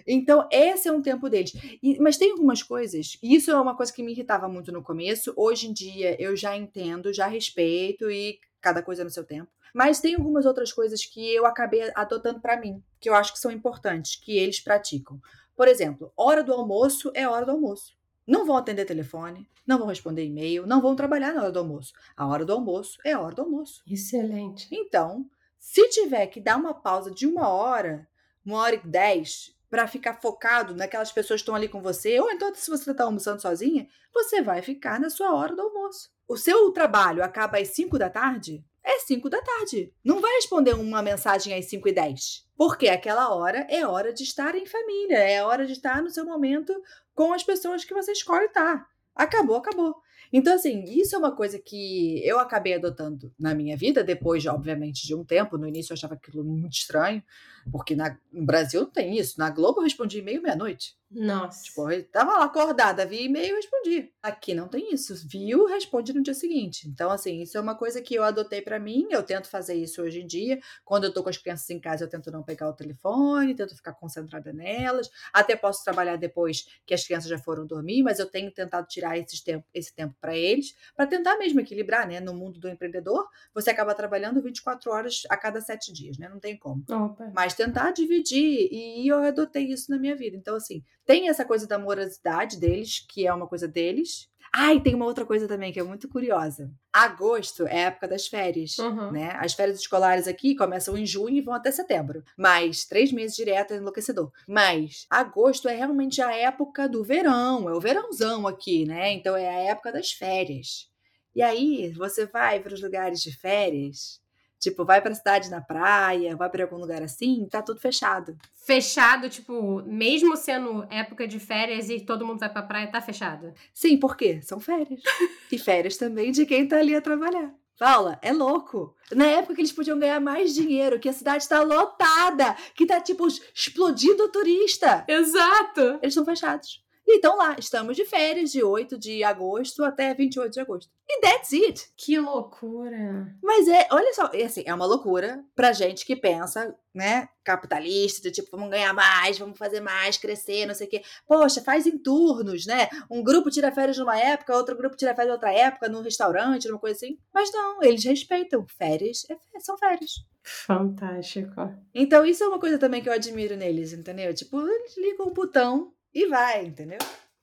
S2: Então, esse é um tempo deles. E, mas tem algumas coisas, e isso é uma coisa que me irritava muito no começo. Hoje em dia eu já entendo, já respeito e cada coisa no seu tempo. Mas tem algumas outras coisas que eu acabei adotando para mim, que eu acho que são importantes, que eles praticam. Por exemplo, hora do almoço é hora do almoço. Não vão atender telefone, não vão responder e-mail, não vão trabalhar na hora do almoço. A hora do almoço é a hora do almoço.
S1: Excelente.
S2: Então, se tiver que dar uma pausa de uma hora, uma hora e dez, para ficar focado naquelas pessoas que estão ali com você, ou então se você está almoçando sozinha, você vai ficar na sua hora do almoço. O seu trabalho acaba às 5 da tarde? É 5 da tarde. Não vai responder uma mensagem às 5 e 10. Porque aquela hora é hora de estar em família, é hora de estar no seu momento com as pessoas que você escolhe estar. Acabou, acabou. Então, assim, isso é uma coisa que eu acabei adotando na minha vida, depois, obviamente, de um tempo. No início eu achava aquilo muito estranho, porque na, no Brasil não tem isso. Na Globo eu respondi e-mail meia-noite.
S1: Nossa.
S2: Tipo, eu tava lá acordada, vi e-mail e respondi. Aqui não tem isso. Viu, responde no dia seguinte. Então, assim, isso é uma coisa que eu adotei para mim. Eu tento fazer isso hoje em dia. Quando eu tô com as crianças em casa, eu tento não pegar o telefone, tento ficar concentrada nelas. Até posso trabalhar depois que as crianças já foram dormir, mas eu tenho tentado tirar esse tempo, esse tempo para eles, para tentar mesmo equilibrar, né? No mundo do empreendedor, você acaba trabalhando 24 horas a cada sete dias, né? Não tem como.
S1: Opa.
S2: Mas tentar dividir, e eu adotei isso na minha vida. Então, assim, tem essa coisa da amorosidade deles, que é uma coisa deles. Ah, e tem uma outra coisa também que é muito curiosa. Agosto é a época das férias, uhum. né? As férias escolares aqui começam em junho e vão até setembro. Mas três meses direto é enlouquecedor. Mas agosto é realmente a época do verão, é o verãozão aqui, né? Então é a época das férias. E aí você vai para os lugares de férias Tipo, vai pra cidade na praia, vai para algum lugar assim, tá tudo fechado.
S1: Fechado, tipo, mesmo sendo época de férias e todo mundo vai pra praia, tá fechado?
S2: Sim, por quê? São férias. <laughs> e férias também de quem tá ali a trabalhar. Paula, é louco. Na época que eles podiam ganhar mais dinheiro, que a cidade está lotada, que tá, tipo, explodindo turista.
S1: Exato.
S2: Eles estão fechados. E então lá, estamos de férias de 8 de agosto até 28 de agosto. E that's it.
S1: Que loucura.
S2: Mas é, olha só, é assim, é uma loucura pra gente que pensa, né, capitalista, tipo, vamos ganhar mais, vamos fazer mais, crescer, não sei o quê. Poxa, faz em turnos, né? Um grupo tira férias numa época, outro grupo tira férias outra época, num restaurante, numa coisa assim. Mas não, eles respeitam. Férias é, são férias.
S1: Fantástico.
S2: Então, isso é uma coisa também que eu admiro neles, entendeu? Tipo, eles ligam o botão e vai, entendeu?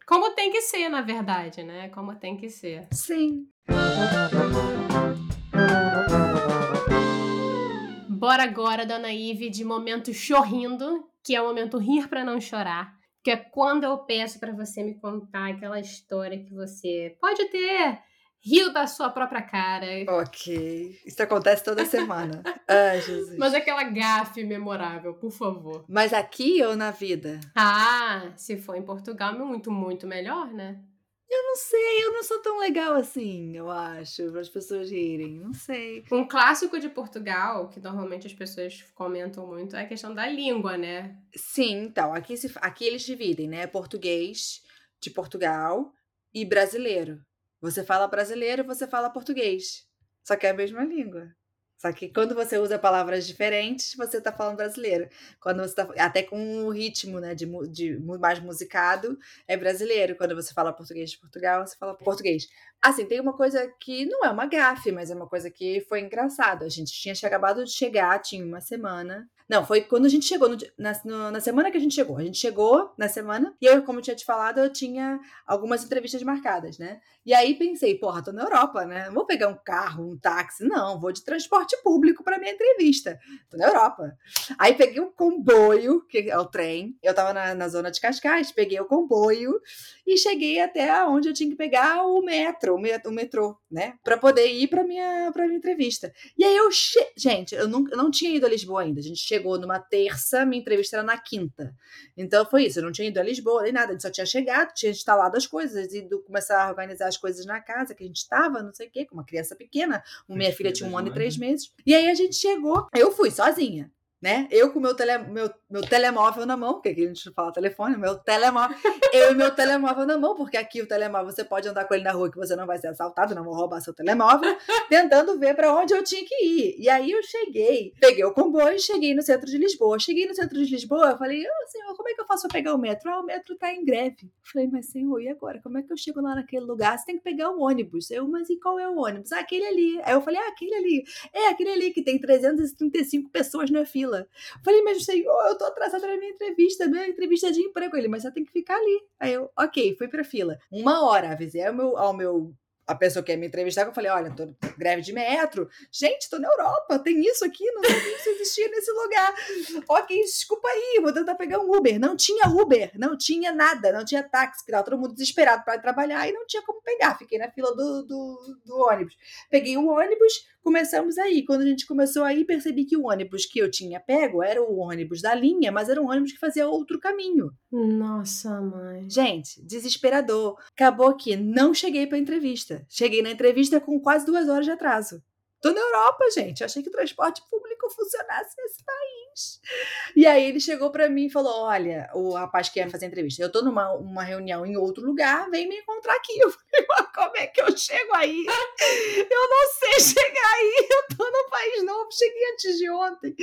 S1: Como tem que ser, na verdade, né? Como tem que ser.
S2: Sim.
S1: Bora agora, dona Ive, de momento chorrindo, que é o momento rir para não chorar. Que é quando eu peço para você me contar aquela história que você pode ter riu da sua própria cara.
S2: Ok. Isso acontece toda semana. Ai, <laughs> Jesus.
S1: Mas aquela gafe memorável, por favor.
S2: Mas aqui ou na vida?
S1: Ah, se for em Portugal, é muito, muito melhor, né?
S2: Eu não sei, eu não sou tão legal assim, eu acho, para as pessoas rirem. Não sei.
S1: Um clássico de Portugal, que normalmente as pessoas comentam muito, é a questão da língua, né?
S2: Sim, então, aqui, se, aqui eles dividem, né? Português de Portugal e brasileiro. Você fala brasileiro, você fala português. Só que é a mesma língua. Só que quando você usa palavras diferentes, você está falando brasileiro. Quando você tá, até com o ritmo, né, de, de mais musicado, é brasileiro. Quando você fala português de Portugal, você fala português. Assim, tem uma coisa que não é uma gafe, mas é uma coisa que foi engraçado. A gente tinha acabado de chegar, tinha uma semana. Não, foi quando a gente chegou, no, na, no, na semana que a gente chegou. A gente chegou na semana, e eu, como eu tinha te falado, eu tinha algumas entrevistas marcadas, né? E aí pensei, porra, tô na Europa, né? Não vou pegar um carro, um táxi, não, vou de transporte público para minha entrevista. Tô na Europa. Aí peguei o comboio, que é o trem. Eu tava na, na zona de Cascais, peguei o comboio e cheguei até onde eu tinha que pegar o metro, o metrô, né? Para poder ir para minha para minha entrevista. E aí eu, gente, eu não, eu não tinha ido a Lisboa ainda. A gente chegou numa terça, minha entrevista era na quinta. Então foi isso, eu não tinha ido a Lisboa nem nada, a gente só tinha chegado, tinha instalado as coisas e começar a organizar as coisas na casa que a gente estava, não sei o quê, com uma criança pequena. Minha filha tinha um ano e três meses. E aí a gente chegou, eu fui sozinha né? Eu com meu, tele, meu, meu telemóvel na mão, que aqui a gente fala telefone, meu telemóvel, eu e meu telemóvel na mão, porque aqui o telemóvel você pode andar com ele na rua que você não vai ser assaltado, não vou roubar seu telemóvel, tentando ver para onde eu tinha que ir. E aí eu cheguei, peguei o comboio e cheguei no centro de Lisboa. Cheguei no centro de Lisboa, eu falei, oh, senhor, como é que eu faço para pegar o metro? Ah, o metro tá em greve. Eu falei, mas senhor, e agora? Como é que eu chego lá naquele lugar? Você tem que pegar o ônibus. Eu, mas e qual é o ônibus? Ah, aquele ali. Aí eu falei, ah, aquele ali. É, aquele ali que tem 335 pessoas na fila. Falei, mas senhor, eu tô atrasada na minha entrevista, minha entrevista de emprego. Ele, mas você tem que ficar ali. Aí eu, ok, fui pra fila. Uma hora, avisei ao meu, ao meu a pessoa que ia me entrevistar, eu falei, olha, tô greve de metro. Gente, tô na Europa, tem isso aqui, não sabia que isso existia nesse lugar. Ok, desculpa aí, vou tentar pegar um Uber. Não tinha Uber, não tinha nada, não tinha táxi, tava todo mundo desesperado para trabalhar e não tinha como pegar. Fiquei na fila do, do, do ônibus. Peguei o ônibus, começamos aí. Quando a gente começou aí, percebi que o ônibus que eu tinha pego era o ônibus da linha, mas era um ônibus que fazia outro caminho.
S1: Nossa, mãe.
S2: Gente, desesperador. Acabou que não cheguei para entrevista. Cheguei na entrevista com quase duas horas de atraso. Tô na Europa, gente. Achei que o transporte público funcionasse nesse país. E aí ele chegou para mim e falou: Olha, o rapaz que ia fazer entrevista, eu tô numa uma reunião em outro lugar, vem me encontrar aqui. <laughs> Eu falei, como é que eu chego aí? Eu não sei chegar aí. Eu tô no país novo, cheguei antes de ontem.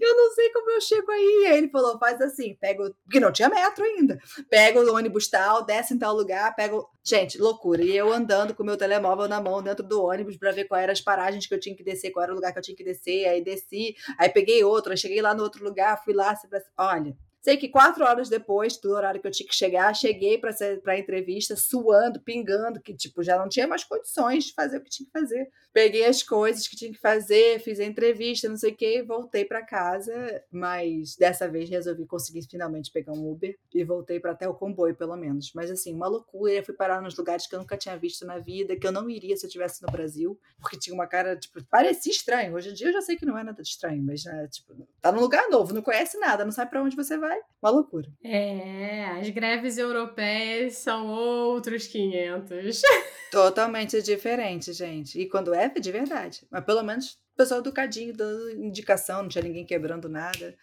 S2: Eu não sei como eu chego aí. E aí ele falou: faz assim, pega. Porque não tinha metro ainda. Pega o ônibus tal, desce em tal lugar, pega. Gente, loucura. E eu andando com meu telemóvel na mão dentro do ônibus para ver quais eram as paragens que eu tinha que descer, qual era o lugar que eu tinha que descer. Aí desci, aí peguei outro, cheguei lá no outro lugar, fui lá. Olha, Sei que quatro horas depois do horário que eu tinha que chegar, cheguei para a entrevista suando, pingando, que tipo já não tinha mais condições de fazer o que tinha que fazer. Peguei as coisas que tinha que fazer, fiz a entrevista, não sei o que, voltei para casa, mas dessa vez resolvi conseguir finalmente pegar um Uber e voltei para até o comboio, pelo menos. Mas assim, uma loucura, fui parar nos lugares que eu nunca tinha visto na vida, que eu não iria se eu estivesse no Brasil, porque tinha uma cara, tipo, parecia estranho. Hoje em dia eu já sei que não é nada de estranho, mas né, tipo, tá num lugar novo, não conhece nada, não sabe para onde você vai uma loucura.
S1: É, as greves europeias são outros 500. <laughs>
S2: Totalmente diferente, gente. E quando é, é de verdade. Mas pelo menos o pessoal educadinho, dando indicação, não tinha ninguém quebrando nada.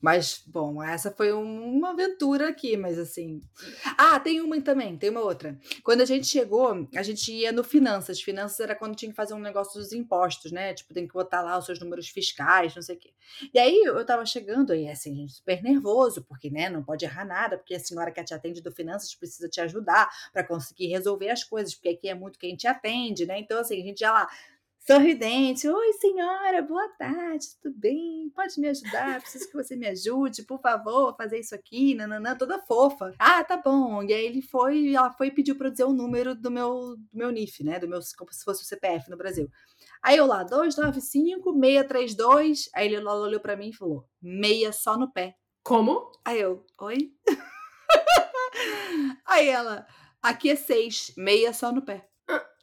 S2: Mas, bom, essa foi uma aventura aqui, mas assim. Ah, tem uma também, tem uma outra. Quando a gente chegou, a gente ia no Finanças. Finanças era quando tinha que fazer um negócio dos impostos, né? Tipo, tem que botar lá os seus números fiscais, não sei o quê. E aí eu tava chegando aí, assim, gente, super nervoso, porque, né, não pode errar nada, porque a senhora que te atende do Finanças precisa te ajudar para conseguir resolver as coisas, porque aqui é muito quem te atende, né? Então, assim, a gente já lá sorridente. Oi, senhora, boa tarde, tudo bem? Pode me ajudar? Preciso que você me ajude, por favor, fazer isso aqui, nananã, toda fofa. Ah, tá bom. E aí ele foi, ela foi e pediu para eu dizer o número do meu, do meu NIF, né? Do meu, como se fosse o CPF no Brasil. Aí eu lá, 295 632. Aí ele olhou para mim e falou: meia só no pé.
S1: Como?
S2: Aí eu, oi? <laughs> aí ela, aqui é seis, meia só no pé.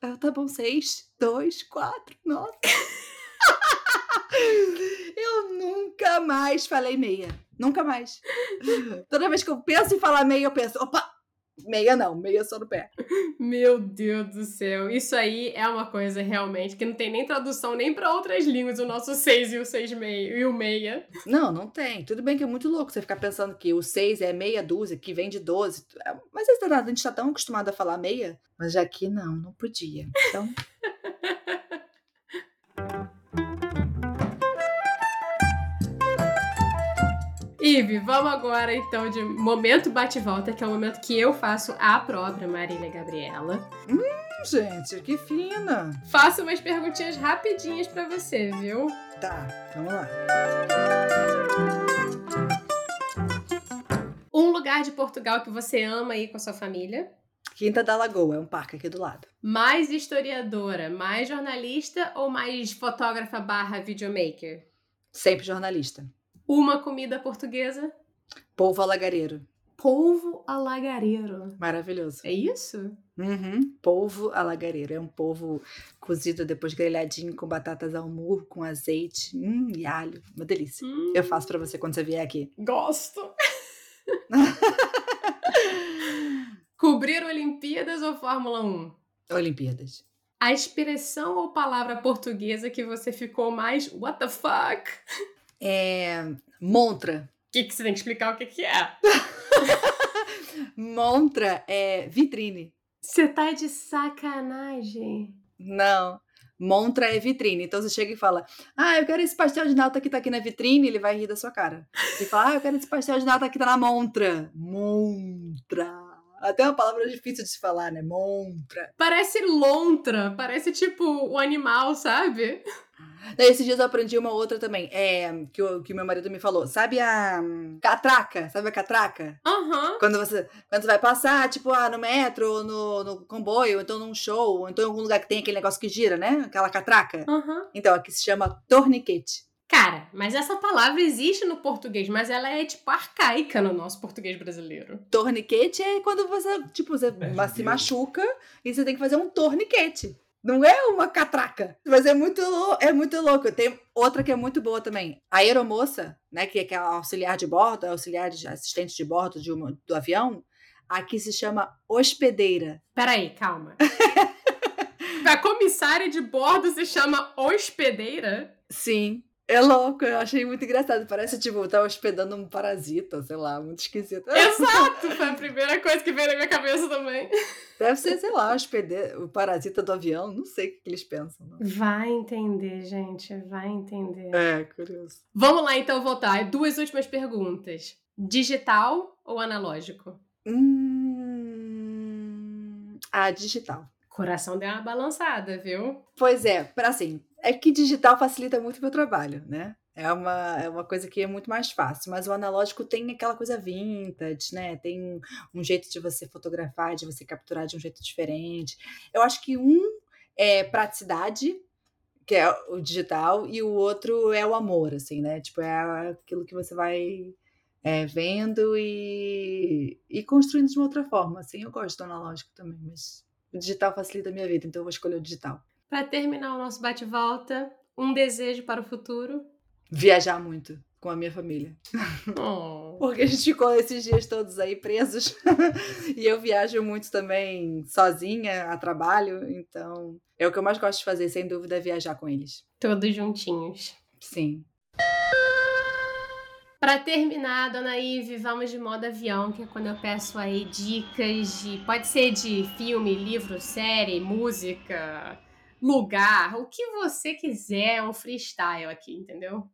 S2: Eu, tá bom, seis, dois, quatro, nove. <laughs> eu nunca mais falei meia. Nunca mais. Toda vez que eu penso em falar meia, eu penso, opa, Meia não, meia só no pé. <laughs>
S1: Meu Deus do céu. Isso aí é uma coisa realmente que não tem nem tradução nem para outras línguas, o nosso seis e o seis meio e o meia.
S2: Não, não tem. Tudo bem que é muito louco você ficar pensando que o seis é meia dúzia, que vem de doze. Mas a gente tá tão acostumado a falar meia, mas já aqui não, não podia. Então. <laughs>
S1: Ive, vamos agora então de momento bate-volta, que é o momento que eu faço a própria Marília Gabriela.
S2: Hum, gente, que fina!
S1: Faço umas perguntinhas rapidinhas para você, viu?
S2: Tá, vamos lá.
S1: Um lugar de Portugal que você ama ir com a sua família?
S2: Quinta da Lagoa, é um parque aqui do lado.
S1: Mais historiadora, mais jornalista ou mais fotógrafa barra videomaker?
S2: Sempre jornalista.
S1: Uma comida portuguesa?
S2: Polvo alagareiro.
S1: Polvo alagareiro.
S2: Maravilhoso.
S1: É isso?
S2: Uhum. Polvo alagareiro. É um polvo cozido, depois grelhadinho com batatas ao murro, com azeite hum, e alho. Uma delícia. Hum. Eu faço para você quando você vier aqui.
S1: Gosto. <laughs> Cobrir Olimpíadas ou Fórmula 1?
S2: Olimpíadas.
S1: A expressão ou palavra portuguesa que você ficou mais what the fuck?
S2: É, montra.
S1: O que, que você tem que explicar o que, que é? <laughs>
S2: montra é vitrine.
S1: Você tá de sacanagem.
S2: Não. Montra é vitrine. Então você chega e fala: Ah, eu quero esse pastel de nata que tá aqui na vitrine. Ele vai rir da sua cara. Você fala: Ah, eu quero esse pastel de nata que tá na montra. Montra. Até uma palavra difícil de se falar, né? Montra.
S1: Parece lontra. Parece tipo o animal, sabe?
S2: Esses dias eu aprendi uma outra também, é, que, o, que meu marido me falou. Sabe a catraca? Sabe a catraca?
S1: Aham.
S2: Uhum. Quando, você, quando você vai passar, tipo, ah, no metro, no, no comboio, ou então num show, ou então em algum lugar que tem aquele negócio que gira, né? Aquela catraca.
S1: Uhum.
S2: Então, aqui se chama torniquete.
S1: Cara, mas essa palavra existe no português, mas ela é, tipo, arcaica no nosso português brasileiro.
S2: Torniquete é quando você, tipo, você é, se machuca e você tem que fazer um torniquete. Não é uma catraca. Mas é muito, é muito louco. Tem outra que é muito boa também. A aeromoça, né? Que é, é auxiliar de bordo, auxiliar de assistente de bordo de uma, do avião. Aqui se chama hospedeira.
S1: Peraí, calma. <laughs> a comissária de bordo se chama hospedeira?
S2: Sim. É louco, eu achei muito engraçado. Parece, tipo, tá hospedando um parasita, sei lá, muito esquisito. <laughs>
S1: Exato! Foi a primeira coisa que veio na minha cabeça também.
S2: Deve ser, sei lá, hospeder, o parasita do avião, não sei o que eles pensam. Não.
S1: Vai entender, gente, vai entender.
S2: É, curioso.
S1: Vamos lá, então, voltar. Duas últimas perguntas. Digital ou analógico?
S2: Hum... Ah, digital.
S1: Coração deu uma balançada, viu?
S2: Pois é, para assim, é que digital facilita muito o meu trabalho, né? É uma, é uma coisa que é muito mais fácil, mas o analógico tem aquela coisa vintage, né? Tem um jeito de você fotografar, de você capturar de um jeito diferente. Eu acho que um é praticidade, que é o digital, e o outro é o amor, assim, né? Tipo, é aquilo que você vai é, vendo e, e construindo de uma outra forma. Assim, eu gosto do analógico também, mas o digital facilita a minha vida, então eu vou escolher o digital.
S1: Para terminar o nosso bate-volta, um desejo para o futuro?
S2: Viajar muito com a minha família.
S1: Oh.
S2: Porque a gente ficou esses dias todos aí presos. <laughs> e eu viajo muito também sozinha, a trabalho. Então, é o que eu mais gosto de fazer, sem dúvida, é viajar com eles.
S1: Todos juntinhos.
S2: Sim.
S1: Para terminar, dona Ive, vamos de modo avião, que é quando eu peço aí dicas de. Pode ser de filme, livro, série, música, lugar, o que você quiser, é um freestyle aqui, entendeu?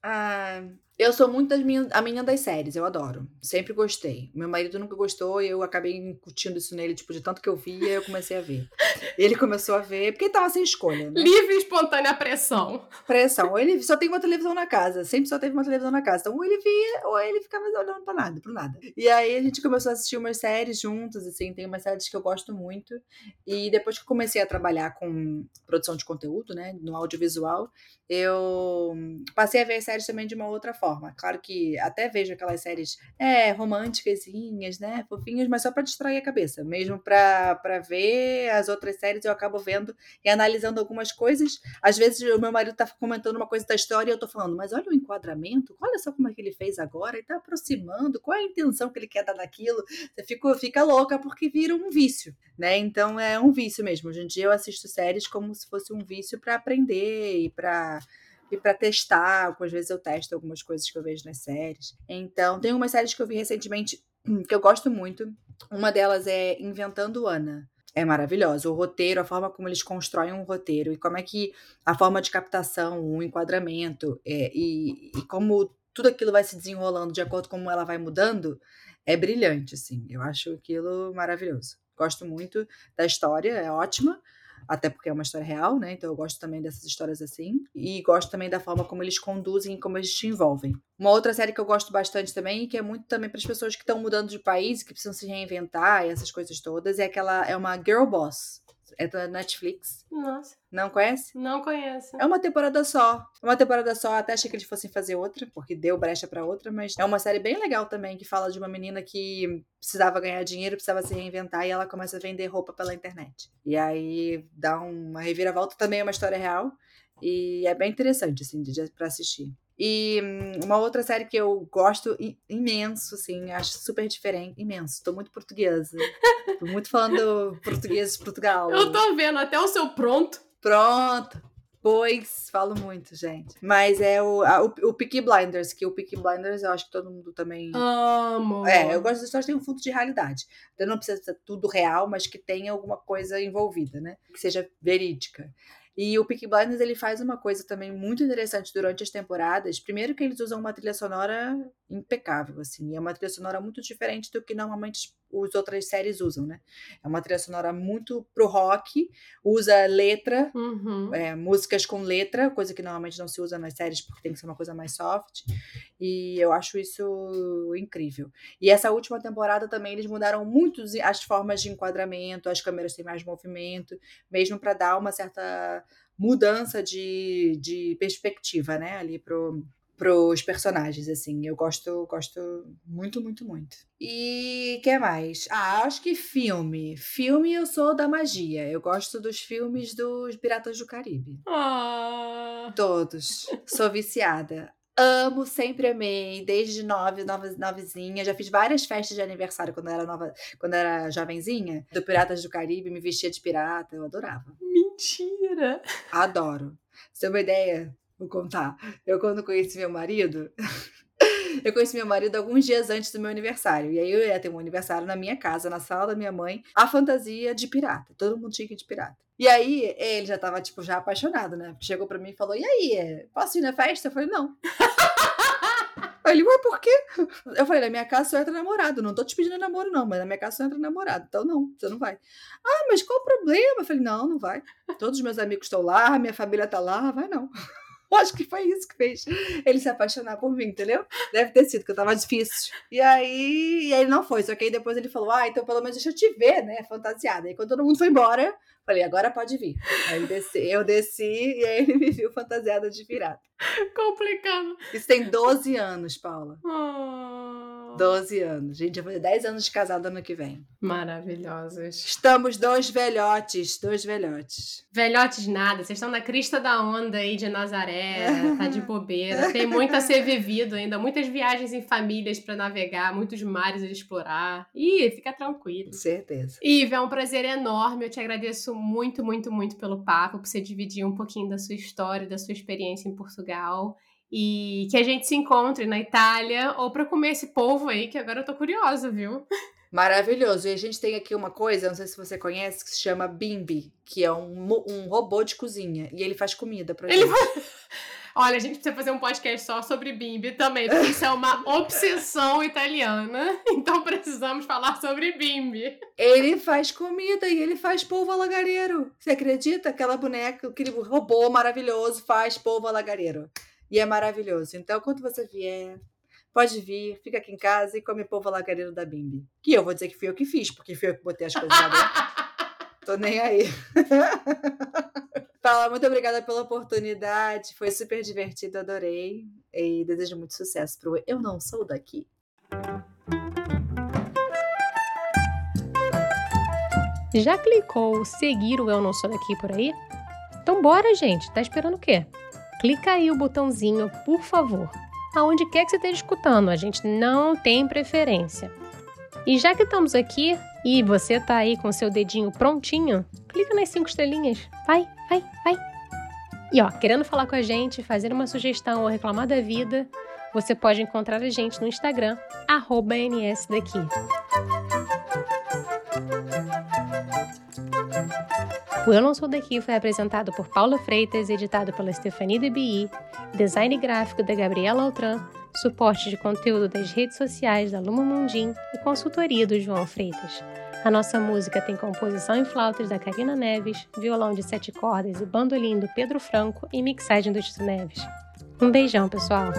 S2: Ah, eu sou muito das minhas, a minha das séries, eu adoro. Sempre gostei. Meu marido nunca gostou e eu acabei incutindo isso nele, tipo, de tanto que eu via, eu comecei a ver. Ele começou a ver, porque ele tava sem escolha, né?
S1: Livre e espontânea pressão.
S2: Pressão. Ou ele só tem uma televisão na casa, sempre só teve uma televisão na casa. Então, ou ele via, ou ele ficava olhando pra nada, pro nada. E aí a gente começou a assistir umas séries juntos, assim, tem umas séries que eu gosto muito. E depois que eu comecei a trabalhar com produção de conteúdo, né, no audiovisual, eu passei a ver as séries também de uma outra forma forma. Claro que até vejo aquelas séries é, românticas, né? Fofinhas, mas só para distrair a cabeça. Mesmo para ver as outras séries, eu acabo vendo e analisando algumas coisas. Às vezes o meu marido tá comentando uma coisa da história e eu tô falando, mas olha o enquadramento, olha só como é que ele fez agora, e tá aproximando, qual é a intenção que ele quer dar naquilo. Você fica, fica louca porque vira um vício, né? Então é um vício mesmo. Hoje em dia eu assisto séries como se fosse um vício para aprender e para e para testar, às vezes eu testo algumas coisas que eu vejo nas séries. Então, tem umas séries que eu vi recentemente <clears throat> que eu gosto muito. Uma delas é Inventando Ana. É maravilhosa. O roteiro, a forma como eles constroem um roteiro e como é que a forma de captação, o enquadramento é, e, e como tudo aquilo vai se desenrolando de acordo com como ela vai mudando, é brilhante, assim. Eu acho aquilo maravilhoso. Gosto muito da história, é ótima até porque é uma história real, né? Então eu gosto também dessas histórias assim. E gosto também da forma como eles conduzem e como eles te envolvem. Uma outra série que eu gosto bastante também, que é muito também para as pessoas que estão mudando de país, que precisam se reinventar e essas coisas todas, é aquela é uma Girl Boss. É da Netflix.
S1: Nossa.
S2: Não conhece?
S1: Não conheço.
S2: É uma temporada só. Uma temporada só, até achei que eles fossem fazer outra, porque deu brecha para outra, mas é uma série bem legal também, que fala de uma menina que precisava ganhar dinheiro, precisava se reinventar e ela começa a vender roupa pela internet. E aí dá uma reviravolta, também é uma história real. E é bem interessante, assim, para assistir. E hum, uma outra série que eu gosto imenso, assim, acho super diferente, imenso. Tô muito portuguesa. Tô muito falando português de Portugal.
S1: Eu tô vendo até o seu pronto.
S2: Pronto. Pois, falo muito, gente. Mas é o, a, o, o Peaky Blinders, que o Peaky Blinders eu acho que todo mundo também.
S1: Amo!
S2: É, eu gosto das histórias que tem um fundo de realidade. Então não precisa ser tudo real, mas que tenha alguma coisa envolvida, né? Que seja verídica. E o Peaky Blinders ele faz uma coisa também muito interessante durante as temporadas. Primeiro que eles usam uma trilha sonora impecável, assim. É uma trilha sonora muito diferente do que normalmente as outras séries usam, né? É uma trilha sonora muito pro rock, usa letra,
S1: uhum.
S2: é, músicas com letra, coisa que normalmente não se usa nas séries porque tem que ser uma coisa mais soft. E eu acho isso incrível. E essa última temporada também eles mudaram muito as formas de enquadramento, as câmeras têm mais movimento, mesmo para dar uma certa mudança de, de perspectiva, né, ali pro pros personagens, assim. Eu gosto, gosto muito, muito, muito. E que mais? Ah, acho que filme. Filme eu sou da magia. Eu gosto dos filmes dos Piratas do Caribe.
S1: Ah.
S2: Todos. Sou viciada. Amo, sempre amei, desde nove, nove, novezinha. Já fiz várias festas de aniversário quando era nova, quando era jovenzinha, do Piratas do Caribe, me vestia de pirata, eu adorava.
S1: Mentira!
S2: Adoro. Você tem uma ideia? Vou contar. Eu, quando conheci meu marido, <laughs> eu conheci meu marido alguns dias antes do meu aniversário. E aí eu ia ter um aniversário na minha casa, na sala da minha mãe, a fantasia de pirata. Todo mundo tinha que ir de pirata. E aí ele já tava, tipo, já apaixonado, né? Chegou pra mim e falou: E aí, posso ir na festa? Eu falei: Não. Aí ele, ué, por quê? Eu falei, na minha casa só entra namorado. Não tô te pedindo namoro, não, mas na minha casa só entra namorado. Então, não, você não vai. Ah, mas qual o problema? Eu falei, não, não vai. Todos os meus amigos estão lá, minha família tá lá, vai não. <laughs> Acho que foi isso que fez ele se apaixonar por mim, entendeu? Deve ter sido, que eu tava difícil. E aí, e aí não foi. Só que aí depois ele falou: Ah, então pelo menos deixa eu te ver, né? Fantasiada. E quando todo mundo foi embora, falei: Agora pode vir. Aí desci, eu desci e aí ele me viu fantasiada de pirata.
S1: Complicado.
S2: Isso tem 12 anos, Paula.
S1: Oh.
S2: 12 anos. Gente, já fazer 10 anos de casado ano que vem.
S1: Maravilhosos.
S2: Estamos dois velhotes, dois velhotes.
S1: Velhotes nada, vocês estão na crista da onda aí de Nazaré, tá de <laughs> bobeira. Tem muito a ser vivido ainda, muitas viagens em famílias para navegar, muitos mares a explorar. E fica tranquilo.
S2: Certeza.
S1: Ive, é um prazer enorme. Eu te agradeço muito, muito, muito pelo papo, por você dividir um pouquinho da sua história, da sua experiência em Portugal e que a gente se encontre na Itália ou para comer esse povo aí, que agora eu tô curiosa, viu?
S2: Maravilhoso. E a gente tem aqui uma coisa, não sei se você conhece, que se chama Bimbi, que é um, um robô de cozinha. E ele faz comida pra ele gente. <laughs>
S1: Olha, a gente precisa fazer um podcast só sobre bimbi também, porque isso é uma obsessão italiana. <laughs> Então precisamos falar sobre bimbi.
S2: Ele faz comida e ele faz polvo alagareiro. Você acredita? Aquela boneca, aquele robô maravilhoso faz polvo alagareiro. E é maravilhoso. Então, quando você vier, pode vir, fica aqui em casa e come polvo lagareiro da Bimbi. Que eu vou dizer que fui eu que fiz, porque fui eu que botei as coisas lá <laughs> dentro. Tô nem aí. <laughs> Fala, muito obrigada pela oportunidade. Foi super divertido, adorei. e desejo muito sucesso pro Eu Não Sou Daqui.
S1: Já clicou seguir o Eu Não Sou Daqui por aí? Então bora, gente. Tá esperando o quê? Clica aí o botãozinho, por favor. Aonde quer que você esteja escutando, a gente não tem preferência. E já que estamos aqui e você tá aí com seu dedinho prontinho, clica nas cinco estrelinhas. Vai, vai, vai. E ó, querendo falar com a gente, fazer uma sugestão ou reclamar da vida, você pode encontrar a gente no Instagram, nsdaqui. O Eu Não Sou Daqui foi apresentado por Paula Freitas, editado pela Stephanie DBI, design gráfico da Gabriela Altran, suporte de conteúdo das redes sociais da Luma Mundim e consultoria do João Freitas. A nossa música tem composição em flautas da Karina Neves, violão de sete cordas e bandolim do Pedro Franco e mixagem do Tito Neves. Um beijão, pessoal!